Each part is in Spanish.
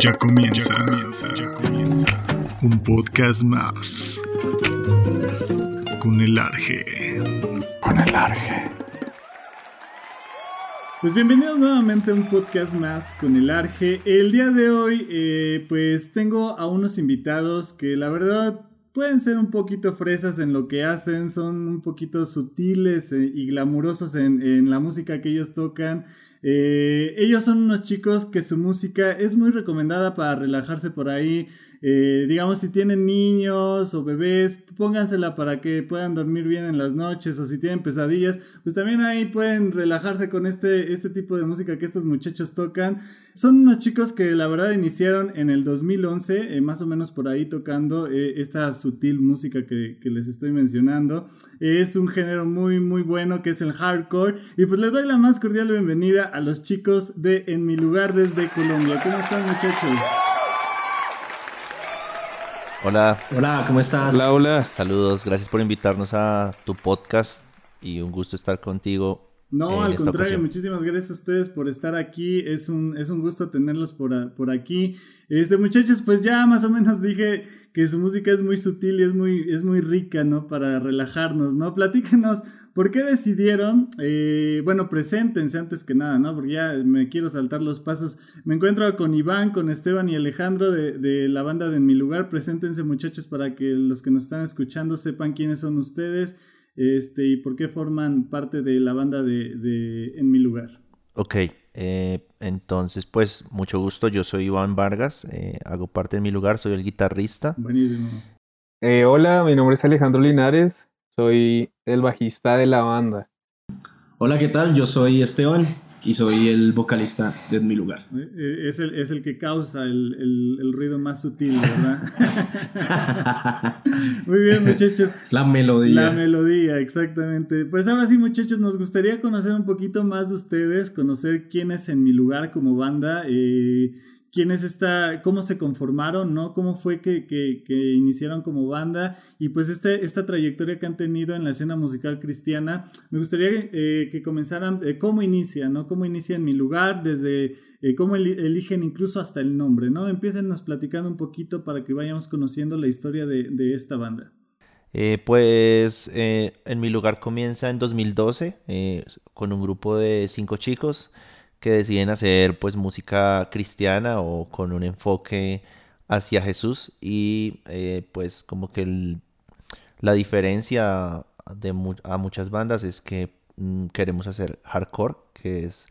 Ya comienza, ya comienza, Un podcast más. Con el Arge. Con el Arge. Pues bienvenidos nuevamente a un podcast más con el Arge. El día de hoy, eh, pues tengo a unos invitados que la verdad pueden ser un poquito fresas en lo que hacen, son un poquito sutiles eh, y glamurosos en, la música que ellos tocan. Eh, ellos son unos chicos que su música es muy recomendada para relajarse por ahí. Eh, digamos, si tienen niños o bebés, póngansela para que puedan dormir bien en las noches o si tienen pesadillas, pues también ahí pueden relajarse con este, este tipo de música que estos muchachos tocan. Son unos chicos que la verdad iniciaron en el 2011, eh, más o menos por ahí tocando eh, esta sutil música que, que, les estoy mencionando. es un género muy, muy bueno que es el hardcore. Y pues les doy la más cordial bienvenida a los chicos de En mi lugar desde Colombia. ¿Cómo están muchachos? Hola. Hola, ¿cómo estás? Hola, hola. Saludos, gracias por invitarnos a tu podcast y un gusto estar contigo. No, al contrario, muchísimas gracias a ustedes por estar aquí. Es un, es un gusto tenerlos por, por aquí. Este, muchachos, pues ya más o menos dije que su música es muy sutil y es muy, es muy rica, ¿no? Para relajarnos, ¿no? Platíquenos ¿Por qué decidieron? Eh, bueno, preséntense antes que nada, ¿no? Porque ya me quiero saltar los pasos. Me encuentro con Iván, con Esteban y Alejandro de, la banda de En Mi Lugar. Preséntense, muchachos, para que los que nos están escuchando sepan quiénes son ustedes este, y por qué forman parte de la banda de, En Mi Lugar. Ok, eh, entonces, pues, mucho gusto. Yo soy Iván Vargas, eh, hago parte de Mi Lugar, soy el guitarrista. Buenísimo. hola, mi nombre es Alejandro Linares, soy el bajista de la banda. Hola, ¿qué tal? Yo soy Esteban y soy el vocalista de Mi Lugar. Eh, eh, es el, es el que causa el, el, ruido más sutil, ¿verdad? Muy bien, muchachos. La melodía. La melodía, exactamente. Pues ahora sí, muchachos, nos gustaría conocer un poquito más de ustedes, conocer quién es En Mi Lugar como banda. Eh, quién es cómo se conformaron, ¿no? Cómo fue que, que, iniciaron como banda y pues este, esta trayectoria que han tenido en la escena musical cristiana. Me gustaría eh, que comenzaran, eh, cómo inicia, ¿no? Cómo inicia en mi lugar, desde eh, cómo eligen incluso hasta el nombre, ¿no? Empiecennos platicando un poquito para que vayamos conociendo la historia de, de esta banda. pues en mi lugar comienza en 2012 con un grupo de cinco chicos que deciden hacer pues música cristiana o con un enfoque hacia Jesús y eh, pues como que la diferencia de a muchas bandas es que mm, queremos hacer hardcore que es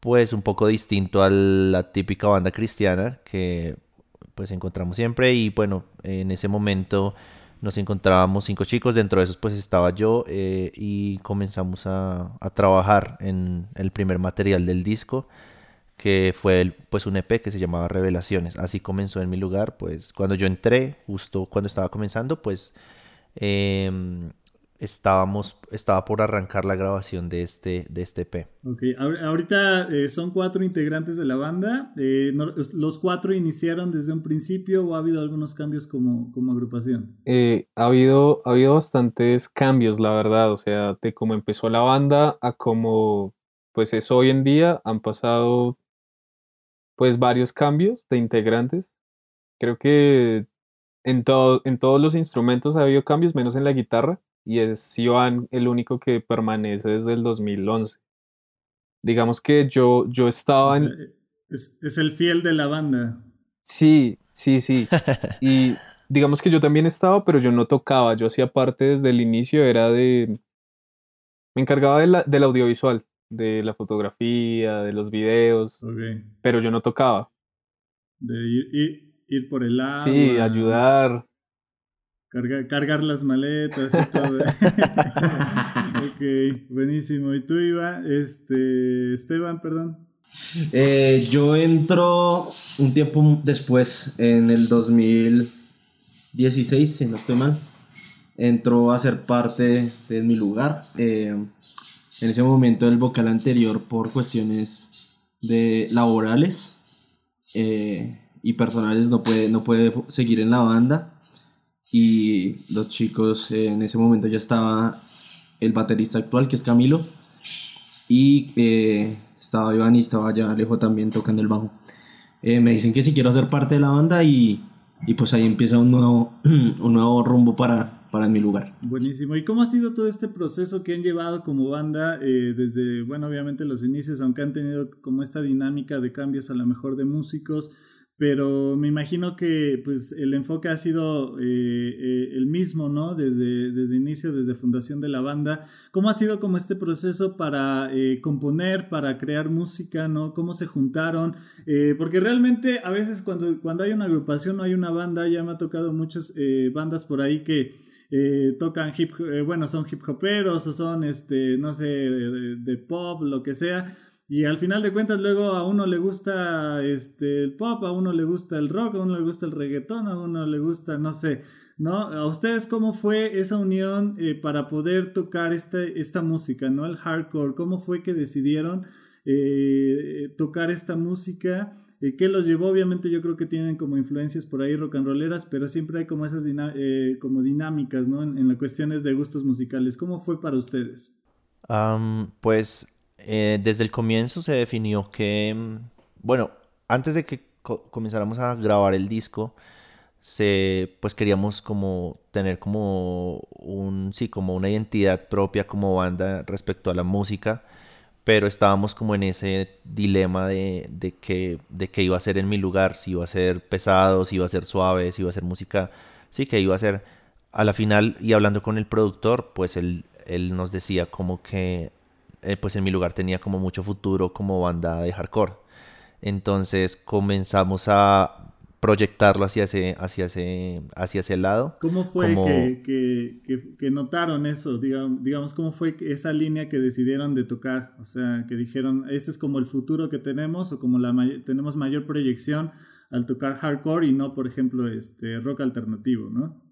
pues un poco distinto a la típica banda cristiana que pues encontramos siempre y bueno en ese momento nos encontrábamos cinco chicos, dentro de esos pues estaba yo eh, y comenzamos a, trabajar en el primer material del disco que fue pues un EP que se llamaba Revelaciones. Así comenzó en mi lugar, pues cuando yo entré, justo cuando estaba comenzando, pues em, estábamos, estaba por arrancar la grabación de este, de este EP. Ok, ahorita eh, son cuatro integrantes de la banda. Eh, ¿Los cuatro iniciaron desde un principio o ha habido algunos cambios como, como agrupación? Eh, ha, habido, ha habido bastantes cambios, la verdad. O sea, de cómo empezó la banda a cómo pues es hoy en día, han pasado pues varios cambios de integrantes. Creo que en, todo, en todos los instrumentos ha habido cambios, menos en la guitarra y es Iván el único que permanece desde el 2011. Digamos que yo, yo estaba en... Es, el fiel de la banda. Sí, sí, sí. y digamos que yo también estaba, pero yo no tocaba. Yo hacía parte desde el inicio, era de... Me encargaba de la, del audiovisual, de la fotografía, de los videos, pero yo no tocaba. De ir, ir por el agua. Sí, ayudar. Cargar, las maletas y todo. ok, buenísimo. ¿Y tú, Iba? Este, Esteban, perdón. Eh, yo entro un tiempo después, en el 2016, si no estoy mal. Entró a ser parte de mi lugar. Eh, en ese momento el vocal anterior por cuestiones de laborales eh, y personales no puede, no puede seguir en la banda y los chicos en ese momento ya estaba el baterista actual que es Camilo y eh, estaba Iván y estaba ya Alejo también tocando el bajo eh, me dicen que si quiero hacer parte de la banda y, y pues ahí empieza un nuevo, un nuevo rumbo para, para mi lugar. Buenísimo. ¿Y cómo ha sido todo este proceso que han llevado como banda eh, desde, bueno, obviamente los inicios, aunque han tenido como esta dinámica de cambios a lo mejor de músicos? Pero me imagino que pues el enfoque ha sido eh, eh, el mismo, ¿no? Desde, desde inicio, desde fundación de la banda. ¿Cómo ha sido como este proceso para eh, componer, para crear música, ¿no? ¿Cómo se juntaron? porque realmente a veces cuando, cuando hay una agrupación o hay una banda, ya me ha tocado muchas bandas por ahí que tocan hip, bueno, son hip hoperos o son, este, no sé, de pop, lo que sea y al final de cuentas luego a uno le gusta este, el pop, a uno le gusta el rock, a uno le gusta el reggaetón, a uno le gusta, no sé, ¿no? ¿A ustedes cómo fue esa unión eh, para poder tocar esta, esta música, ¿no? El hardcore, ¿cómo fue que decidieron eh, tocar esta música? Eh, ¿Qué los llevó? Obviamente yo creo que tienen como influencias por ahí rock and rolleras, pero siempre hay como esas como dinámicas, ¿no? En, las cuestiones de gustos musicales. ¿Cómo fue para ustedes? pues eh, desde el comienzo se definió que, mm, bueno, antes de que comenzáramos a grabar el disco, se, pues queríamos como tener como un, sí, como una identidad propia como banda respecto a la música, pero estábamos como en ese dilema de, de, que, de que iba a ser en mi lugar, si iba a ser pesado, si iba a ser suave, si iba a ser música, sí, que iba a ser. A la final y hablando con el productor, pues él, él nos decía como que eh, pues en mi lugar tenía como mucho futuro como banda de hardcore. Entonces comenzamos a proyectarlo hacia ese, hacia ese, hacia ese lado. ¿Cómo fue que, que, notaron eso? Digamos, digamos, ¿cómo fue esa línea que decidieron de tocar? O sea, que dijeron, ese es como el futuro que tenemos o como la tenemos mayor proyección al tocar hardcore y no, por ejemplo, este rock alternativo, ¿no?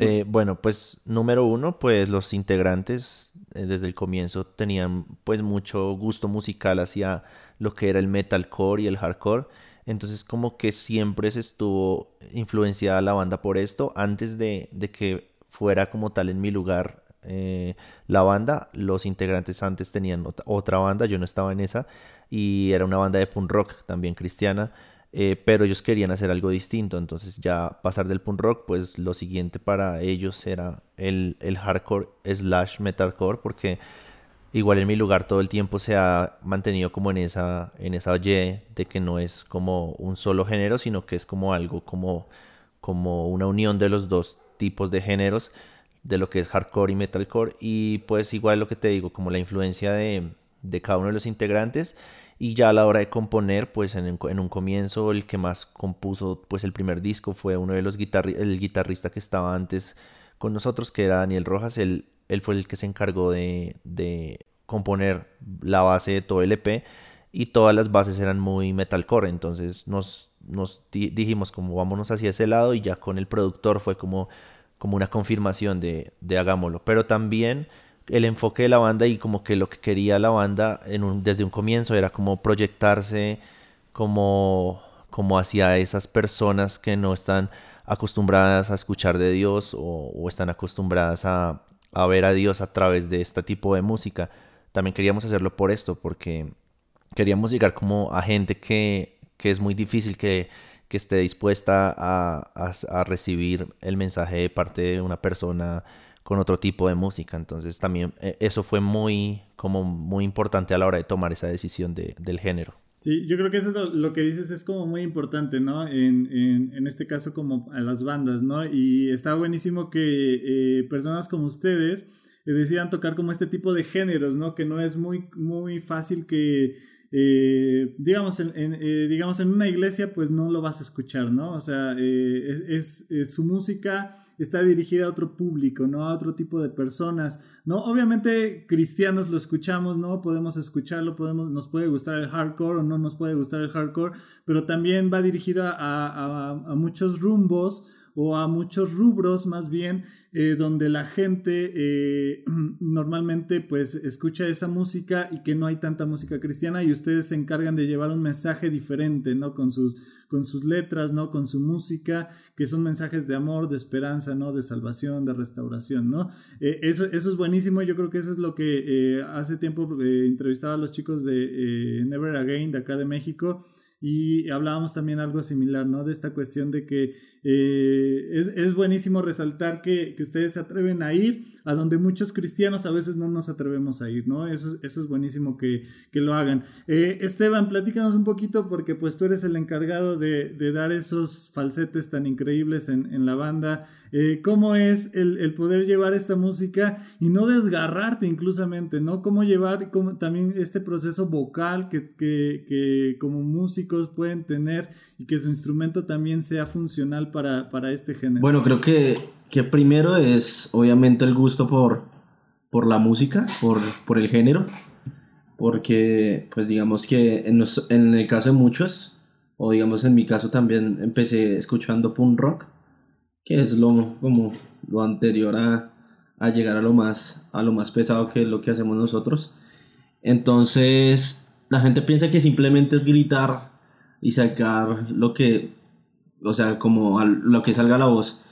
Eh, bueno, pues número uno, pues los integrantes eh, desde el comienzo tenían pues mucho gusto musical hacia lo que era el metalcore y el hardcore. Entonces como que siempre se estuvo influenciada la banda por esto. Antes de, que fuera como tal en mi lugar eh, la banda, los integrantes antes tenían otra banda, yo no estaba en esa, y era una banda de punk rock también cristiana. Eh, pero ellos querían hacer algo distinto, entonces ya pasar del punk rock, pues lo siguiente para ellos era el, el hardcore slash metalcore, porque igual en mi lugar todo el tiempo se ha mantenido como en esa, en esa de que no es como un solo género, sino que es como algo como, como una unión de los dos tipos de géneros, de lo que es hardcore y metalcore, y pues igual lo que te digo, como la influencia de, de cada uno de los integrantes, y ya a la hora de componer, pues en, un comienzo el que más compuso pues el primer disco fue uno de los guitarristas, el guitarrista que estaba antes con nosotros, que era Daniel Rojas, él, él fue el que se encargó de, de componer la base de todo el EP y todas las bases eran muy metalcore, entonces nos, nos dijimos como vámonos hacia ese lado y ya con el productor fue como, como una confirmación de, de hagámoslo, pero también el enfoque de la banda y como que lo que quería la banda desde un comienzo era como proyectarse como, hacia esas personas que no están acostumbradas a escuchar de Dios o, están acostumbradas a, ver a Dios a través de este tipo de música. También queríamos hacerlo por esto, porque queríamos llegar como a gente que, es muy difícil que, esté dispuesta a recibir el mensaje de parte de una persona con otro tipo de música. Entonces también eh, eso fue muy, como muy importante a la hora de tomar esa decisión de, del género. Sí, yo creo que eso es lo, que dices es como muy importante, ¿no? En, en, en, este caso como a las bandas, ¿no? Y está buenísimo que eh, personas como ustedes eh, decidan tocar como este tipo de géneros, ¿no? Que no es muy, muy fácil que, digamos, en, digamos, en una iglesia pues no lo vas a escuchar, ¿no? O sea, es, es su música está dirigida a otro público, ¿no? A otro tipo de personas, ¿no? Obviamente cristianos lo escuchamos, ¿no? Podemos escucharlo, podemos, nos puede gustar el hardcore o no nos puede gustar el hardcore, pero también va dirigida a, a muchos rumbos o a muchos rubros más bien eh, donde la gente eh, normalmente pues escucha esa música y que no hay tanta música cristiana y ustedes se encargan de llevar un mensaje diferente, ¿no? Con sus, con sus letras, ¿no? Con su música, que son mensajes de amor, de esperanza, ¿no? De salvación, de restauración, ¿no? Eh, eso, eso es buenísimo, yo creo que eso es lo que hace tiempo entrevistaba a los chicos de Never Again de acá de México y hablábamos también algo similar, ¿no? De esta cuestión de que eh, es, buenísimo resaltar que, ustedes se atreven a ir a donde muchos cristianos a veces no nos atrevemos a ir, ¿no? Eso, eso es buenísimo que, lo hagan. Eh, Esteban, platícanos un poquito porque pues tú eres el encargado de, dar esos falsetes tan increíbles en, la banda. Eh, ¿Cómo es el, poder llevar esta música y no desgarrarte inclusamente, ¿no? ¿Cómo llevar también este proceso vocal que, que como músico pueden tener y que su instrumento también sea funcional para, este género? Bueno, creo que, que primero es obviamente el gusto por, por la música, por, por el género, porque pues digamos que en, en el caso de muchos, o digamos en mi caso también empecé escuchando punk rock, que es lo, como lo anterior a, a llegar a lo, más, a lo más pesado que es lo que hacemos nosotros. Entonces, la gente piensa que simplemente es gritar y sacar lo que, o sea, como lo que salga la voz.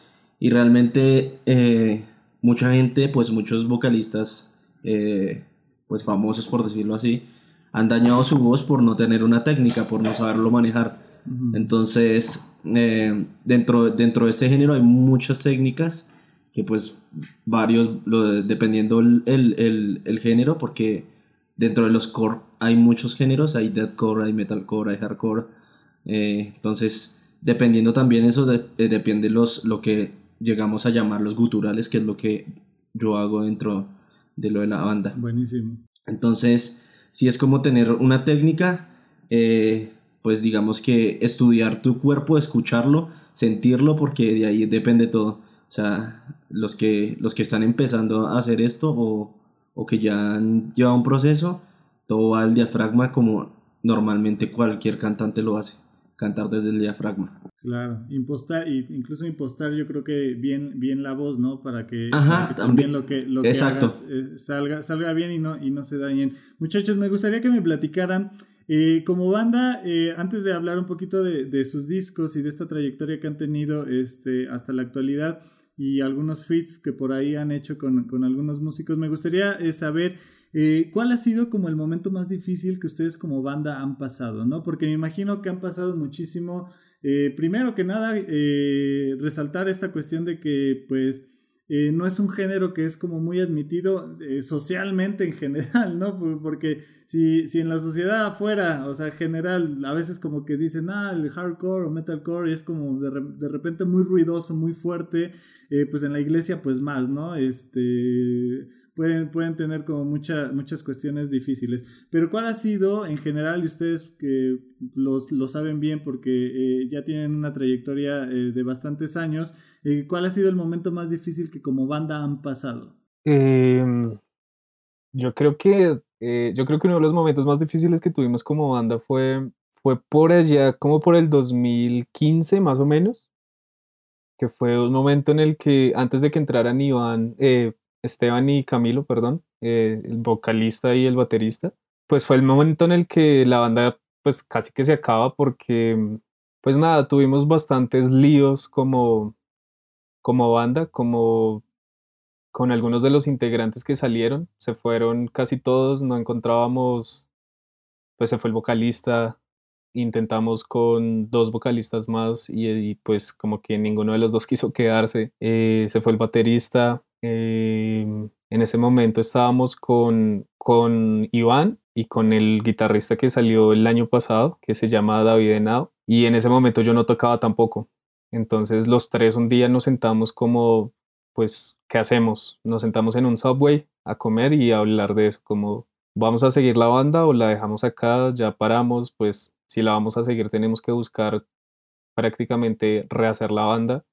Y realmente eh, mucha gente, pues muchos vocalistas, eh, pues famosos por decirlo así, han dañado su voz por no tener una técnica, por no saberlo manejar. Entonces, eh, dentro, dentro de este género hay muchas técnicas que pues varios, dependiendo el, el, el, género, porque dentro de los core hay muchos géneros, hay deathcore, hay metalcore, hay hardcore, eh, entonces, dependiendo también eso, eh, depende los, lo que llegamos a llamar los guturales, que es lo que yo hago dentro de lo de la banda. Buenísimo. Entonces, si es como tener una técnica, eh, pues digamos que estudiar tu cuerpo, escucharlo, sentirlo, porque de ahí depende todo. O sea, los que, los que están empezando a hacer esto o, o que ya han llevado un proceso, todo va al diafragma como normalmente cualquier cantante lo hace cantar desde el diafragma. Claro, impostar, incluso impostar yo creo que bien, bien la voz, ¿no? Para que, también lo que, lo que hagas, eh, salga, salga bien y no, y no se dañen. Muchachos, me gustaría que me platicaran, eh, como banda, eh, antes de hablar un poquito de, de, sus discos y de esta trayectoria que han tenido este, hasta la actualidad y algunos feats que por ahí han hecho con, con algunos músicos, me gustaría saber eh, ¿Cuál ha sido como el momento más difícil que ustedes como banda han pasado? ¿no? Porque me imagino que han pasado muchísimo. Eh, primero que nada, eh, resaltar esta cuestión de que pues no es un género que es como muy admitido socialmente en general, ¿no? Porque si, si en la sociedad afuera, o sea, general, a veces como que dicen, ah, el hardcore o metalcore es como de, de repente muy ruidoso, muy fuerte, pues en la iglesia pues más, ¿no? Este pueden, pueden tener como mucha, muchas cuestiones difíciles. Pero ¿cuál ha sido en general, y ustedes que los, lo saben bien porque eh, ya tienen una trayectoria eh, de bastantes años, eh, cuál ha sido el momento más difícil que como banda han pasado? Em, yo creo que yo creo que uno de los momentos más difíciles que tuvimos como banda fue, fue por allá, como por el 2015 más o menos, que fue un momento en el que antes de que entraran Iván, Esteban y Camilo, perdón, eh, el vocalista y el baterista, pues fue el momento en el que la banda pues casi que se acaba porque pues nada, tuvimos bastantes líos como, como banda, como con algunos de los integrantes que salieron, se fueron casi todos, no encontrábamos, pues se fue el vocalista, intentamos con dos vocalistas más y, pues como que ninguno de los dos quiso quedarse, eh, se fue el baterista, Em, en ese momento estábamos con, con Iván y con el guitarrista que salió el año pasado, que se llama David Henao, y en ese momento yo no tocaba tampoco. Entonces los tres un día nos sentamos como, pues, ¿qué hacemos? Nos sentamos en un subway a comer y a hablar de eso, como, ¿vamos a seguir la banda o la dejamos acá? Ya paramos, pues si la vamos a seguir tenemos que buscar prácticamente rehacer la banda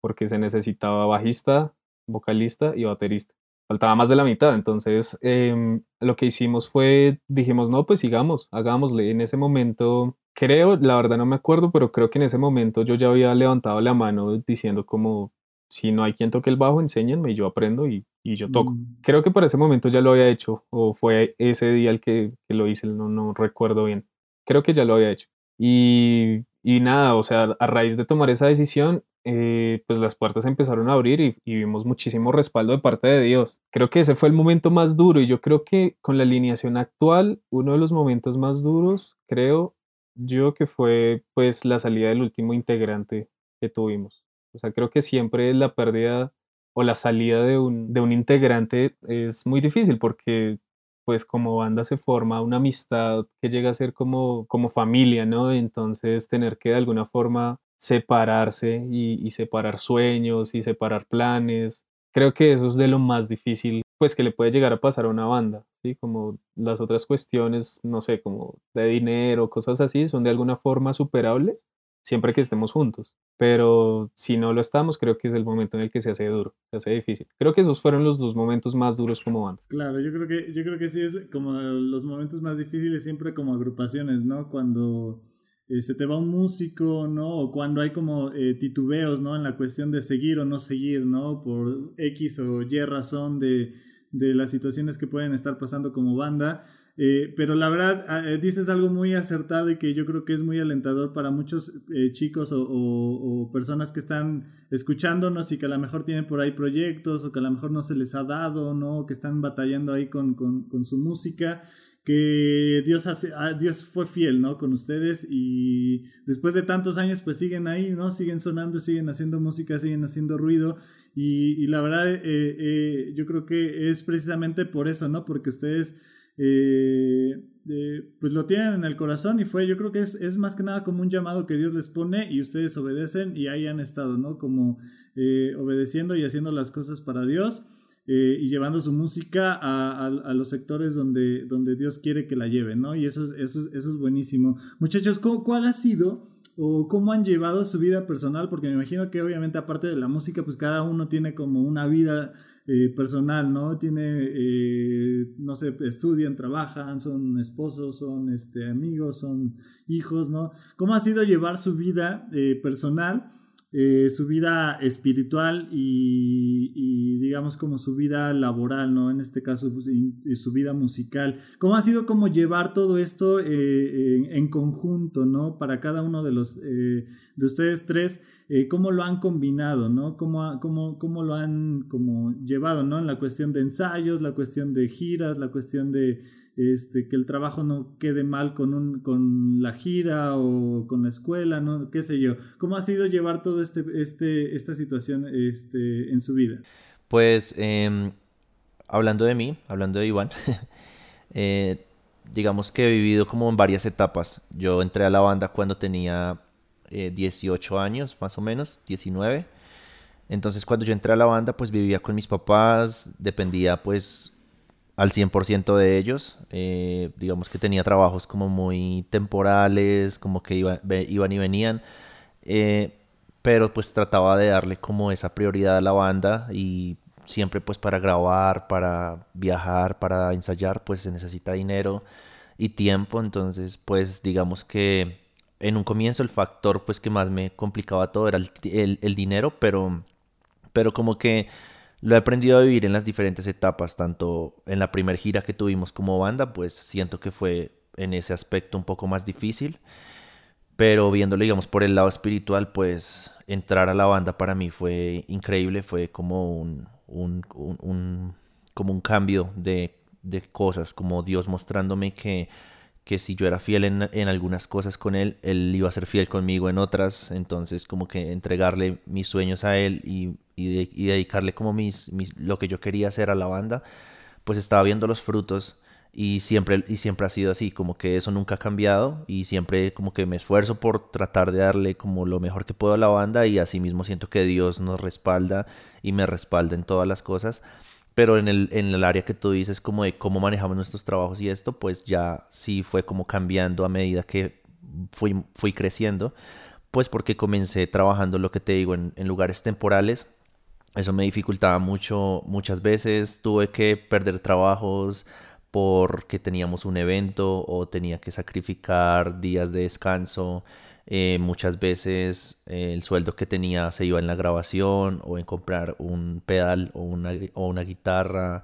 porque se necesitaba bajista, vocalista y baterista. Faltaba más de la mitad, entonces em, lo que hicimos fue, dijimos, no, pues sigamos, hagámosle. En ese momento, creo, la verdad no me acuerdo, pero creo que en ese momento yo ya había levantado la mano diciendo como, si no hay quien toque el bajo, enséñenme y yo aprendo y, y yo toco. Mm. Creo que para ese momento ya lo había hecho, o fue ese día el que, que lo hice, no, no recuerdo bien. Creo que ya lo había hecho. Y, y nada, o sea, a raíz de tomar esa decisión, eh, pues las puertas empezaron a abrir y, vimos muchísimo respaldo de parte de Dios. Creo que ese fue el momento más duro y yo creo que con la alineación actual, uno de los momentos más duros, creo, yo que fue pues la salida del último integrante que tuvimos. O sea, creo que siempre la pérdida o la salida de un, de un integrante es muy difícil porque pues como banda se forma una amistad que llega a ser como, como familia, ¿no? Entonces tener que de alguna forma separarse y, separar sueños y separar planes, creo que eso es de lo más difícil pues que le puede llegar a pasar a una banda, ¿sí? Como las otras cuestiones, no sé, como de dinero, cosas así, son de alguna forma superables, siempre que estemos juntos. Pero si no lo estamos, creo que es el momento en el que se hace duro, se hace difícil. Creo que esos fueron los dos momentos más duros como banda. Claro, yo creo que, yo creo que sí es como los momentos más difíciles siempre como agrupaciones, ¿no? Cuando eh, se te va un músico, ¿no? O cuando hay como eh, titubeos, ¿no? En la cuestión de seguir o no seguir, ¿no? Por X o Y razón de, de las situaciones que pueden estar pasando como banda. Eh, pero la verdad, ah, eh, dices algo muy acertado y que yo creo que es muy alentador para muchos eh, chicos o, personas que están escuchándonos y que a lo mejor tienen por ahí proyectos o que a lo mejor no se les ha dado, ¿no? O que están batallando ahí con, con, su música que Dios, hace, ah, Dios fue fiel, ¿no? Con ustedes y después de tantos años pues siguen ahí, ¿no? Siguen sonando, siguen haciendo música, siguen haciendo ruido y, la verdad yo creo que es precisamente por eso, ¿no? Porque ustedes eh, pues lo tienen en el corazón y fue, yo creo que es, es, más que nada como un llamado que Dios les pone y ustedes obedecen y ahí han estado, ¿no? Como eh, obedeciendo y haciendo las cosas para Dios eh, y llevando su música a, los sectores donde, donde Dios quiere que la lleven, ¿no? Y eso, eso, eso es buenísimo. Muchachos, ¿cuál ha sido o cómo han llevado su vida personal? Porque me imagino que obviamente aparte de la música, pues cada uno tiene como una vida eh, personal, ¿no? Tiene, eh, no sé, estudian, trabajan, son esposos, son este, amigos, son hijos, ¿no? ¿Cómo ha sido llevar su vida personal? Eh, su vida espiritual y, digamos como su vida laboral, ¿no? En este caso, pues, su vida musical. ¿Cómo ha sido como llevar todo esto eh, en, conjunto, ¿no? Para cada uno de los, eh, de ustedes tres, ¿cómo lo han combinado, ¿no? ¿Cómo, cómo, cómo lo han llevado, ¿no? En la cuestión de ensayos, la cuestión de giras, la cuestión de este, que el trabajo no quede mal con, un, con la gira o con la escuela, ¿no? qué sé yo. ¿Cómo ha sido llevar toda este, este, esta situación este, en su vida? Pues em, hablando de mí, hablando de Iván, eh, digamos que he vivido como en varias etapas. Yo entré a la banda cuando tenía 18 eh, años, más o menos, 19. Entonces cuando yo entré a la banda, pues vivía con mis papás, dependía pues al 100% de ellos. Eh, digamos que tenía trabajos como muy temporales, como que iban y venían. Eh, pero pues trataba de darle como esa prioridad a la banda y siempre pues para grabar, para viajar, para ensayar, pues se necesita dinero y tiempo. Entonces pues digamos que en un comienzo el factor pues que más me complicaba todo era el, el dinero, pero, pero como que lo he aprendido a vivir en las diferentes etapas, tanto en la primera gira que tuvimos como banda, pues siento que fue en ese aspecto un poco más difícil, pero viéndolo, digamos, por el lado espiritual, pues entrar a la banda para mí fue increíble, fue como un, como un cambio de, de cosas, como Dios mostrándome que que si yo era fiel en, en, algunas cosas con él, él iba a ser fiel conmigo en otras, entonces como que entregarle mis sueños a él y, y, dedicarle como mis, lo que yo quería hacer a la banda, pues estaba viendo los frutos y siempre, y siempre ha sido así, como que eso nunca ha cambiado y siempre como que me esfuerzo por tratar de darle como lo mejor que puedo a la banda y así mismo siento que Dios nos respalda y me respalda en todas las cosas pero en el, en el área que tú dices como de cómo manejamos nuestros trabajos y esto, pues ya sí fue como cambiando a medida que fui, fui creciendo, pues porque comencé trabajando, lo que te digo, en, en lugares temporales. Eso me dificultaba mucho, muchas veces tuve que perder trabajos porque teníamos un evento o tenía que sacrificar días de descanso eh, muchas veces eh, el sueldo que tenía se iba en la grabación o en comprar un pedal o una, o una guitarra.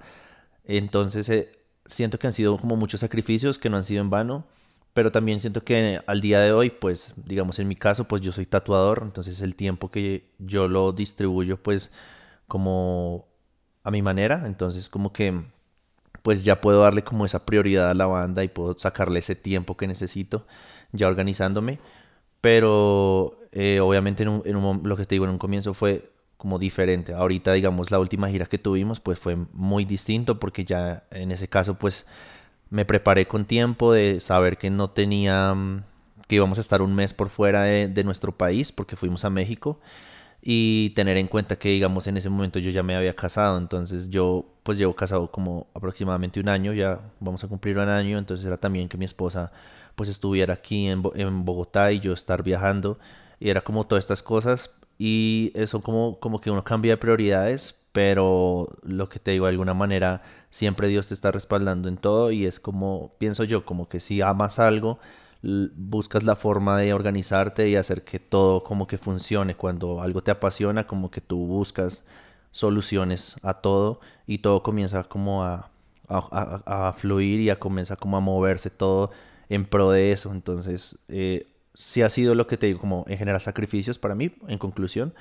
Entonces eh, siento que han sido como muchos sacrificios que no han sido en vano. Pero también siento que al día de hoy, pues digamos en mi caso, pues yo soy tatuador. Entonces el tiempo que yo lo distribuyo pues como a mi manera. Entonces como que pues ya puedo darle como esa prioridad a la banda y puedo sacarle ese tiempo que necesito ya organizándome. Pero eh, obviamente en, un, en un, lo que te digo en un comienzo fue como diferente. Ahorita, digamos, la última gira que tuvimos, pues fue muy distinto porque ya en ese caso, pues me preparé con tiempo de saber que no tenía, mm, que íbamos a estar un mes por fuera de, de nuestro país porque fuimos a México y tener en cuenta que, digamos, en ese momento yo ya me había casado, entonces yo pues llevo casado como aproximadamente un año, ya vamos a cumplir un año, entonces era también que mi esposa pues estuviera aquí en, en Bogotá y yo estar viajando. Y era como todas estas cosas. Y eso como, como que uno cambia de prioridades, pero lo que te digo, de alguna manera siempre Dios te está respaldando en todo. Y es como, pienso yo, como que si amas algo, buscas la forma de organizarte y hacer que todo como que funcione. Cuando algo te apasiona, como que tú buscas soluciones a todo y todo comienza como a, a, a, fluir y a comienza como a moverse todo en pro de eso. Entonces, eh, sí ha sido lo que te digo, como en general sacrificios para mí, en conclusión,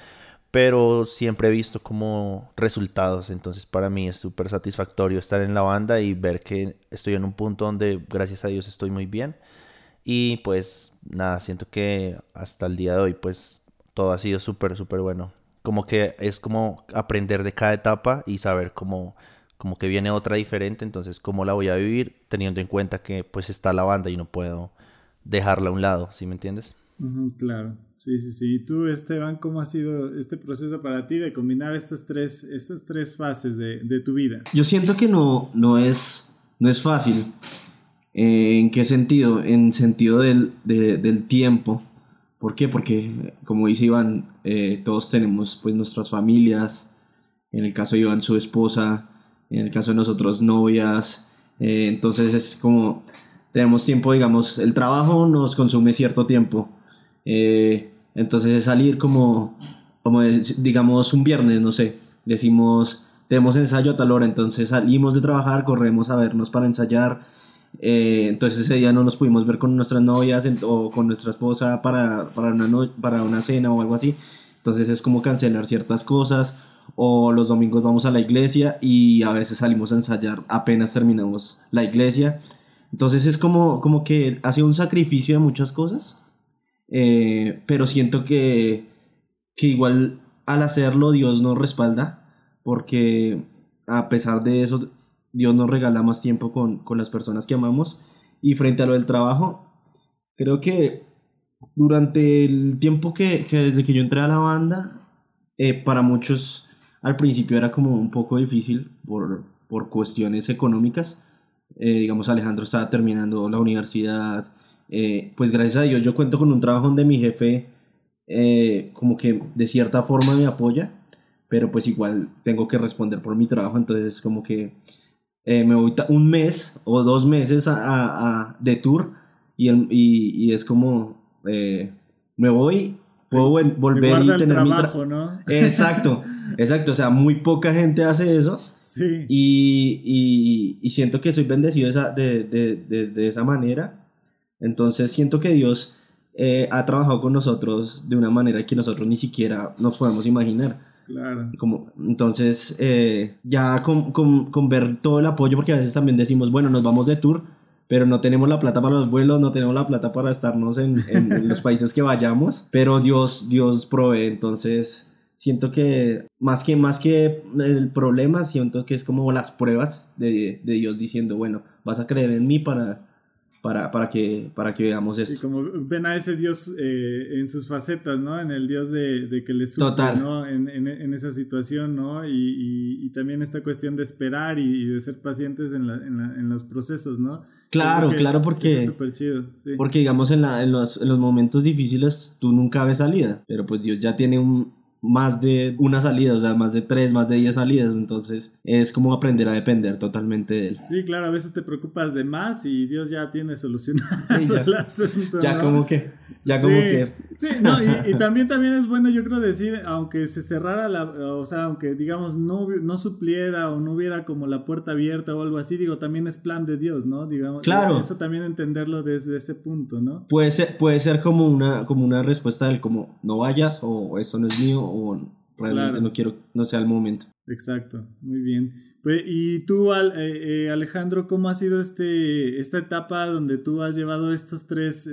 pero siempre he visto como resultados, entonces para mí es súper satisfactorio estar en la banda y ver que estoy en un punto donde gracias a Dios estoy muy bien y pues nada, siento que hasta el día de hoy pues todo ha sido súper, súper bueno. Como que es como aprender de cada etapa y saber cómo como que viene otra diferente, entonces cómo la voy a vivir teniendo en cuenta que pues está la banda y no puedo dejarla a un lado, ¿sí me entiendes? claro, sí, sí, sí. ¿Y tú, Esteban, cómo ha sido este proceso para ti de combinar estas tres, estas tres fases de, de tu vida? Yo siento que no, no, es, no es fácil. Eh, ¿En qué sentido? En sentido del, del tiempo. ¿Por qué? Porque, como dice Iván, eh, todos tenemos pues nuestras familias. En el caso de Iván, su esposa. En el caso de nosotros, novias. Eh, entonces es como tenemos tiempo, digamos, el trabajo nos consume cierto tiempo. Eh, entonces es salir como, como, digamos, un viernes, no sé, decimos, tenemos ensayo a tal hora, entonces salimos de trabajar, corremos a vernos para ensayar. Eh, entonces ese día no nos pudimos ver con nuestras novias o con nuestra esposa para, para, una para una cena o algo así. Entonces es como cancelar ciertas cosas. O los domingos vamos a la iglesia y a veces salimos a ensayar apenas terminamos la iglesia. Entonces es como, como que hace un sacrificio de muchas cosas, eh, pero siento que, que igual al hacerlo Dios nos respalda, porque a pesar de eso Dios nos regala más tiempo con, con las personas que amamos. Y frente a lo del trabajo, creo que durante el tiempo que, que desde que yo entré a la banda, eh, para muchos al principio era como un poco difícil por, por cuestiones económicas eh, digamos, Alejandro estaba terminando la universidad. Eh, pues gracias a Dios yo cuento con un trabajo donde mi jefe eh, como que de cierta forma me apoya, pero pues igual tengo que responder por mi trabajo, entonces como que me voy un mes o dos meses a, de tour y, y, es como me voy, puedo volver y tener trabajo, mi trabajo, ¿no? Exacto, exacto, o sea, muy poca gente hace eso y, y, siento que soy bendecido de, de, de, esa manera. Entonces siento que Dios eh, ha trabajado con nosotros de una manera que nosotros ni siquiera nos podemos imaginar. Claro. Como, entonces, eh, ya con, con, con, ver todo el apoyo, porque a veces también decimos, bueno, nos vamos de tour, pero no tenemos la plata para los vuelos, no tenemos la plata para estarnos en, en los países que vayamos, pero Dios, Dios provee, entonces siento que más que más que el problema, siento que es como las pruebas de, de Dios diciendo, bueno, vas a creer en mí para, para, para, que, para que veamos esto. Y como ven a ese Dios eh, en sus facetas, ¿no? En el Dios de, de que le suple, ¿no? En, en, en, esa situación, ¿no? Y, y, también esta cuestión de esperar y, de ser pacientes en, la, en, los procesos, ¿no? Claro, claro, porque... Es súper chido. Porque, digamos, en, la, en, los, en los momentos difíciles tú nunca ves salida, pero pues Dios ya tiene un más de una salida, o sea, más de tres, más de diez salidas, entonces es como aprender a depender totalmente de él. Sí, claro, a veces te preocupas de más y Dios ya tiene solucionado ya, el asunto. Ya como que, ya como que... Sí, no, y, también, también es bueno yo creo decir, aunque se cerrara la, o sea, aunque digamos no, no supliera o no hubiera como la puerta abierta o algo así, digo, también es plan de Dios, ¿no? Digamos, claro. Eso también entenderlo desde ese punto, ¿no? Puede ser, puede ser como una, como una respuesta del como, no vayas o eso no es mío o realmente no quiero, no sea el momento. Exacto, muy bien. Y tú, eh, eh, Alejandro, ¿cómo ha sido este, esta etapa donde tú has llevado estos tres,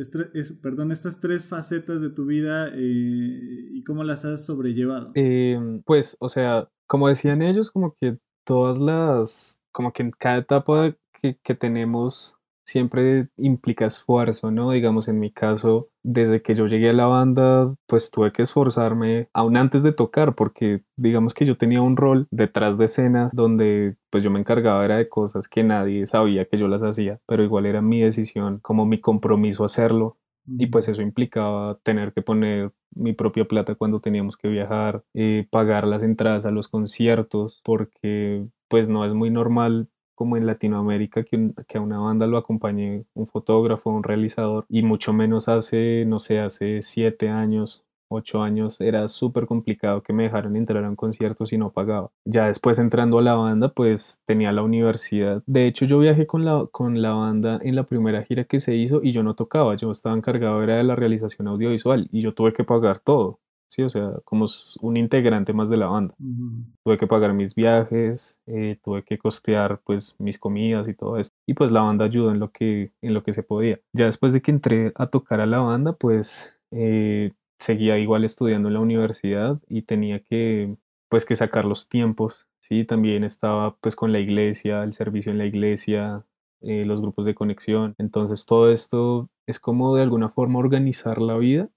perdón, estas tres facetas de tu vida eh, y cómo las has sobrellevado? Em, pues, o sea, como decían ellos, como que todas las, como que en cada etapa que, que tenemos siempre implica esfuerzo, ¿no? Digamos, en mi caso, desde que yo llegué a la banda, pues tuve que esforzarme aún antes de tocar, porque digamos que yo tenía un rol detrás de escena donde pues yo me encargaba era de cosas que nadie sabía que yo las hacía, pero igual era mi decisión, como mi compromiso hacerlo. Y pues eso implicaba tener que poner mi propia plata cuando teníamos que viajar, eh, pagar las entradas a los conciertos, porque pues no es muy normal como en Latinoamérica que, a una banda lo acompañe un fotógrafo, un realizador, y mucho menos hace, no sé, hace siete años, ocho años, era súper complicado que me dejaran entrar a un concierto si no pagaba. Ya después entrando a la banda, pues tenía la universidad. De hecho, yo viajé con la, con la banda en la primera gira que se hizo y yo no tocaba, yo estaba encargado era de la realización audiovisual y yo tuve que pagar todo. Sí, o sea, como un integrante más de la banda. Tuve que pagar mis viajes, eh, tuve que costear pues mis comidas y todo eso. Y pues la banda ayudó en lo que, en lo que se podía. Ya después de que entré a tocar a la banda, pues eh, seguía igual estudiando en la universidad y tenía que pues que sacar los tiempos. Sí, también estaba pues con la iglesia, el servicio en la iglesia, eh, los grupos de conexión. Entonces todo esto es como de alguna forma organizar la vida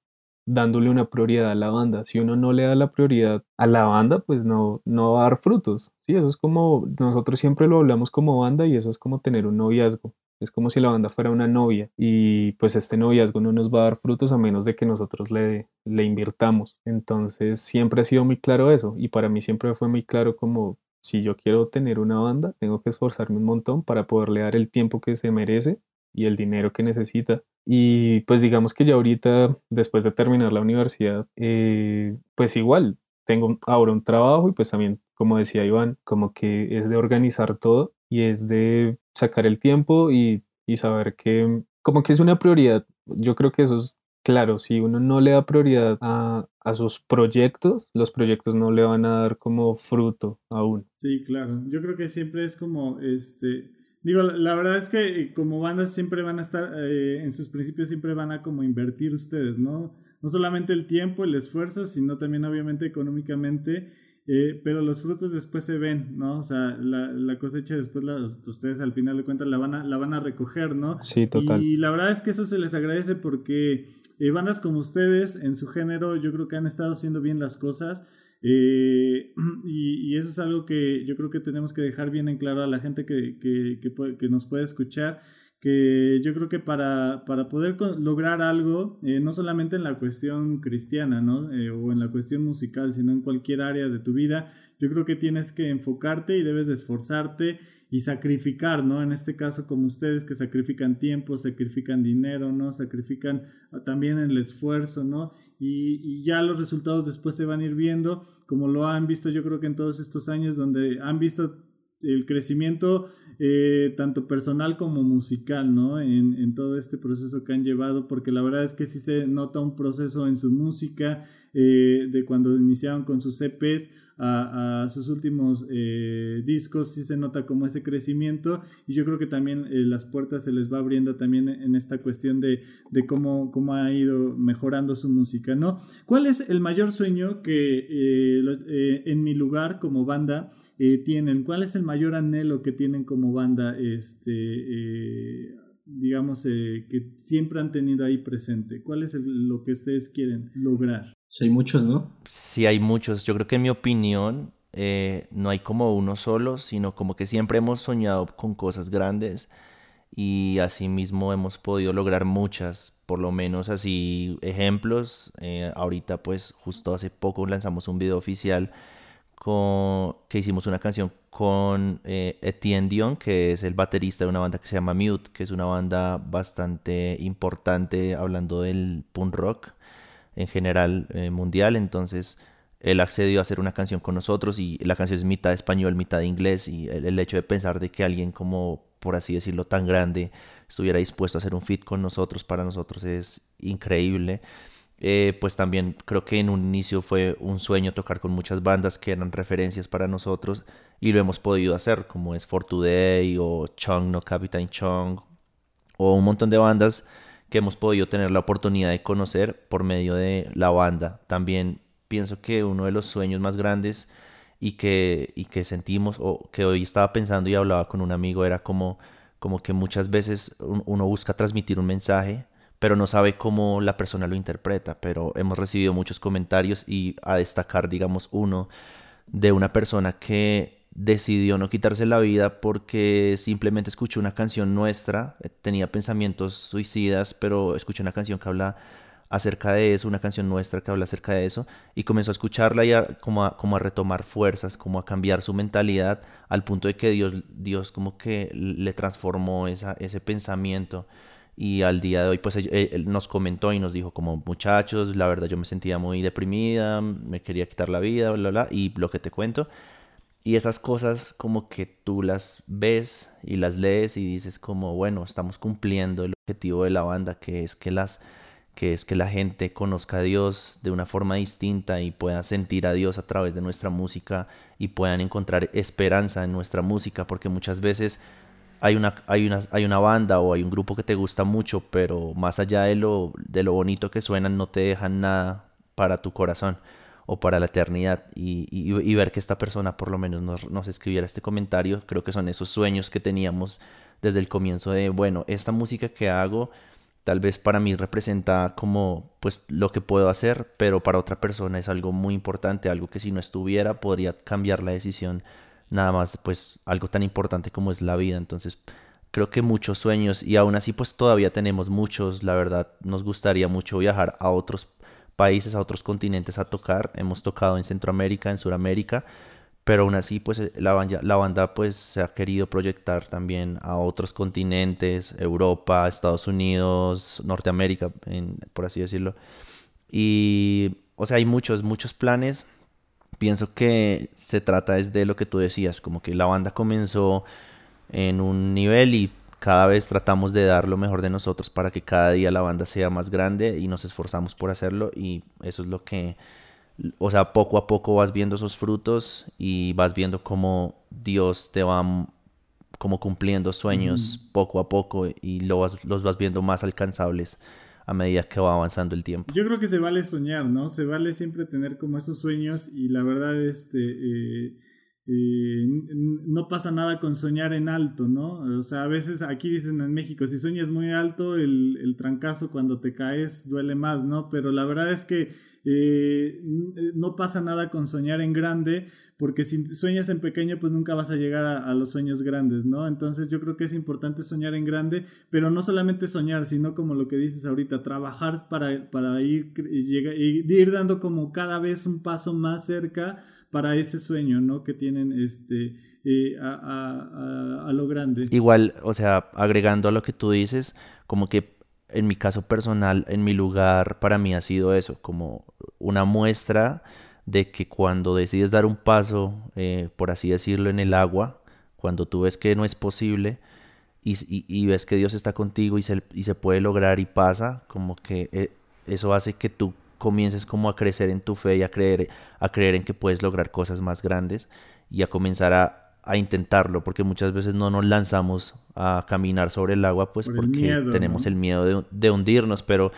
dándole una prioridad a la banda. Si uno no le da la prioridad a la banda, pues no, no va a dar frutos. Sí, eso es como, nosotros siempre lo hablamos como banda y eso es como tener un noviazgo. Es como si la banda fuera una novia y pues este noviazgo no nos va a dar frutos a menos de que nosotros le, le invirtamos. Entonces siempre ha sido muy claro eso y para mí siempre fue muy claro como si yo quiero tener una banda, tengo que esforzarme un montón para poderle dar el tiempo que se merece y el dinero que necesita. Y pues digamos que ya ahorita, después de terminar la universidad, eh, pues igual tengo ahora un trabajo y pues también, como decía Iván, como que es de organizar todo y es de sacar el tiempo y, y saber que como que es una prioridad. Yo creo que eso es claro, si uno no le da prioridad a, a, sus proyectos, los proyectos no le van a dar como fruto aún. Sí, claro. Yo creo que siempre es como, este, Digo, la verdad es que eh, como bandas siempre van a estar, eh, en sus principios siempre van a como invertir ustedes, ¿no? No solamente el tiempo, el esfuerzo, sino también obviamente económicamente, eh, pero los frutos después se ven, ¿no? O sea, la, la cosecha después la, ustedes al final de cuentas la van, a, la van a recoger, ¿no? Sí, total. Y la verdad es que eso se les agradece porque bandas como ustedes en su género yo creo que han estado haciendo bien las cosas. Eh, y, eso es algo que yo creo que tenemos que dejar bien en claro a la gente que, que, que, nos puede escuchar, que yo creo que para, para poder lograr algo, eh, no solamente en la cuestión cristiana, ¿no? Eh, o en la cuestión musical, sino en cualquier área de tu vida, yo creo que tienes que enfocarte y debes de esforzarte y sacrificar, ¿no? En este caso, como ustedes que sacrifican tiempo, sacrifican dinero, ¿no? Sacrifican también el esfuerzo, ¿no? Y, ya los resultados después se van a ir viendo, como lo han visto yo creo que en todos estos años, donde han visto el crecimiento eh, tanto personal como musical, ¿no? En, todo este proceso que han llevado, porque la verdad es que sí se nota un proceso en su música, eh, de cuando iniciaron con sus EPs a, sus últimos eh, discos, sí se nota como ese crecimiento y yo creo que también eh, las puertas se les va abriendo también en esta cuestión de, de cómo, cómo, ha ido mejorando su música, ¿no? ¿Cuál es el mayor sueño que eh, en mi lugar como banda tienen? ¿Cuál es el mayor anhelo que tienen como banda? Este, digamos, que siempre han tenido ahí presente? ¿Cuál es lo que ustedes quieren lograr? Hay muchos, ¿no? Sí, hay muchos. Yo creo que en mi opinión eh, no hay como uno solo, sino como que siempre hemos soñado con cosas grandes y asimismo hemos podido lograr muchas, por lo menos así ejemplos. Eh, ahorita pues justo hace poco lanzamos un video oficial con, que hicimos una canción con eh, Etienne Dion, que es el baterista de una banda que se llama Mute, que es una banda bastante importante hablando del punk rock en general eh, mundial, entonces él accedió a hacer una canción con nosotros y la canción es mitad español, mitad inglés y el, hecho de pensar de que alguien como, por así decirlo, tan grande estuviera dispuesto a hacer un fit con nosotros, para nosotros es increíble. Eh, pues también creo que en un inicio fue un sueño tocar con muchas bandas que eran referencias para nosotros y lo hemos podido hacer, como es For Today o Chung No Captain Chung o un montón de bandas que hemos podido tener la oportunidad de conocer por medio de la banda. También pienso que uno de los sueños más grandes y que, y que sentimos o que hoy estaba pensando y hablaba con un amigo era como, como que muchas veces uno busca transmitir un mensaje pero no sabe cómo la persona lo interpreta, pero hemos recibido muchos comentarios y a destacar, digamos, uno de una persona que decidió no quitarse la vida porque simplemente escuchó una canción nuestra, eh, tenía pensamientos suicidas, pero escuchó una canción que habla acerca de eso, una canción nuestra que habla acerca de eso, y comenzó a escucharla y como, a, como a retomar fuerzas, como a cambiar su mentalidad, al punto de que Dios, Dios como que le transformó esa, ese pensamiento y al día de hoy pues él, nos comentó y nos dijo como muchachos, la verdad yo me sentía muy deprimida, me quería quitar la vida, bla, bla, y lo que te cuento. Y esas cosas como que tú las ves y las lees y dices como, bueno, estamos cumpliendo el objetivo de la banda, que es que las que es que la gente conozca a Dios de una forma distinta y pueda sentir a Dios a través de nuestra música y puedan encontrar esperanza en nuestra música, porque muchas veces hay una, hay, una, hay una banda o hay un grupo que te gusta mucho, pero más allá de lo, de lo bonito que suenan, no te dejan nada para tu corazón o para la eternidad. Y, ver que esta persona por lo menos nos, nos, escribiera este comentario, creo que son esos sueños que teníamos desde el comienzo de, bueno, esta música que hago tal vez para mí representa como pues lo que puedo hacer, pero para otra persona es algo muy importante, algo que si no estuviera podría cambiar la decisión nada más pues algo tan importante como es la vida. Entonces creo que muchos sueños y aún así pues todavía tenemos muchos, la verdad nos gustaría mucho viajar a otros países, a otros continentes a tocar. Hemos tocado en Centroamérica, en Sudamérica, pero aún así pues eh, la banda, la banda pues se ha querido proyectar también a otros continentes, Europa, Estados Unidos, Norteamérica, por así decirlo. Y o sea, hay muchos, muchos planes pienso que se trata desde lo que tú decías, como que la banda comenzó en un nivel y cada vez tratamos de dar lo mejor de nosotros para que cada día la banda sea más grande y nos esforzamos por hacerlo y eso es lo que, o sea, poco a poco vas viendo esos frutos y vas viendo cómo Dios te va como cumpliendo sueños poco a poco y lo los vas viendo más alcanzables a medida que va avanzando el tiempo. Yo creo que se vale soñar, ¿no? Se vale siempre tener como esos sueños y la verdad, este, eh, eh, no pasa nada con soñar en alto, ¿no? O sea, a veces aquí dicen en México, si sueñas muy alto, el, el trancazo cuando te caes duele más, ¿no? Pero la verdad es que eh, no pasa nada con soñar en grande, porque si sueñas en pequeño, pues nunca vas a llegar a, los sueños grandes, ¿no? Entonces yo creo que es importante soñar en grande, pero no solamente soñar, sino como lo que dices ahorita, trabajar para, para ir, llegar, ir dando como cada vez un paso más cerca para ese sueño, ¿no? Que tienen este, eh, a, a, lo grande. Igual, o sea, agregando a lo que tú dices, como que en mi caso personal, en mi lugar, para mí ha sido eso, como una muestra de que cuando decides dar un paso, eh, por así decirlo, en el agua, cuando tú ves que no es posible y, ves que Dios está contigo y se, y se, puede lograr y pasa, como que eh, eso hace que tú comiences como a crecer en tu fe y a creer, a creer en que puedes lograr cosas más grandes y a comenzar a, intentarlo, porque muchas veces no nos lanzamos a caminar sobre el agua, pues porque tenemos el miedo de hundirnos, pero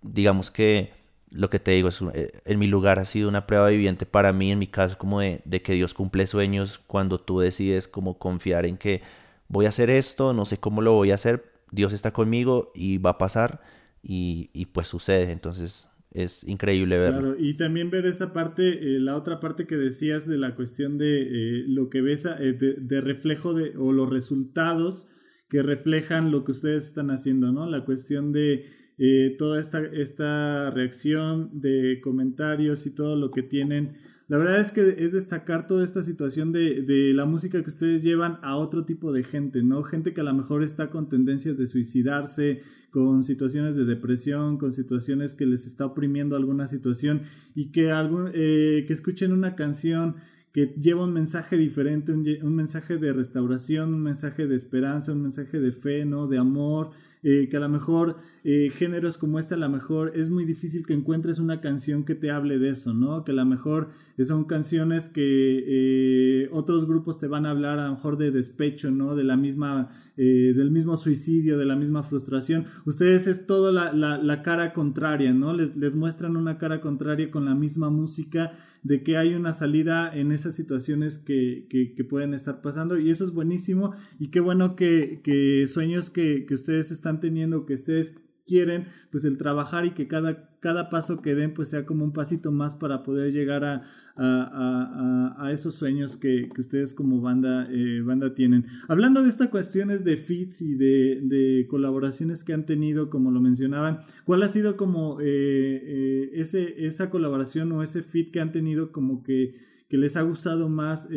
digamos que lo que te digo, es, eh, en mi lugar ha sido una prueba viviente para mí, en mi caso, como de, que Dios cumple sueños cuando tú decides como confiar en que voy a hacer esto, no sé cómo lo voy a hacer, Dios está conmigo y va a pasar y, y pues sucede, entonces es increíble verlo. Claro, y también ver esa parte, eh, la otra parte que decías de la cuestión de eh, lo que ves de, de, reflejo de, o los resultados que reflejan lo que ustedes están haciendo, ¿no? La cuestión de eh, toda esta, esta reacción de comentarios y todo lo que tienen. La verdad es que es destacar toda esta situación de, de, la música que ustedes llevan a otro tipo de gente, ¿no? Gente que a lo mejor está con tendencias de suicidarse, con situaciones de depresión, con situaciones que les está oprimiendo alguna situación y que, algún, eh, que escuchen una canción que lleva un mensaje diferente, un, un mensaje de restauración, un mensaje de esperanza, un mensaje de fe, ¿no? De amor, eh, que a lo mejor eh, géneros como este a lo mejor es muy difícil que encuentres una canción que te hable de eso, ¿no? Que a lo mejor son canciones que otros grupos te van a hablar a lo mejor de despecho, ¿no? De la misma, del mismo suicidio, de la misma frustración. Ustedes es toda la, cara contraria, ¿no? Les, les muestran una cara contraria con la misma música de que hay una salida en esas situaciones que, que, pueden estar pasando y eso es buenísimo y qué bueno que, que sueños que, que ustedes están teniendo, que ustedes quieren, pues el trabajar y que cada, cada paso que den pues sea como un pasito más para poder llegar a, a, esos sueños que, ustedes como banda, eh, banda tienen. Hablando de estas cuestiones de fits y de, colaboraciones que han tenido, como lo mencionaban, ¿cuál ha sido como eh, eh, ese, esa colaboración o ese fit que han tenido como que, que les ha gustado más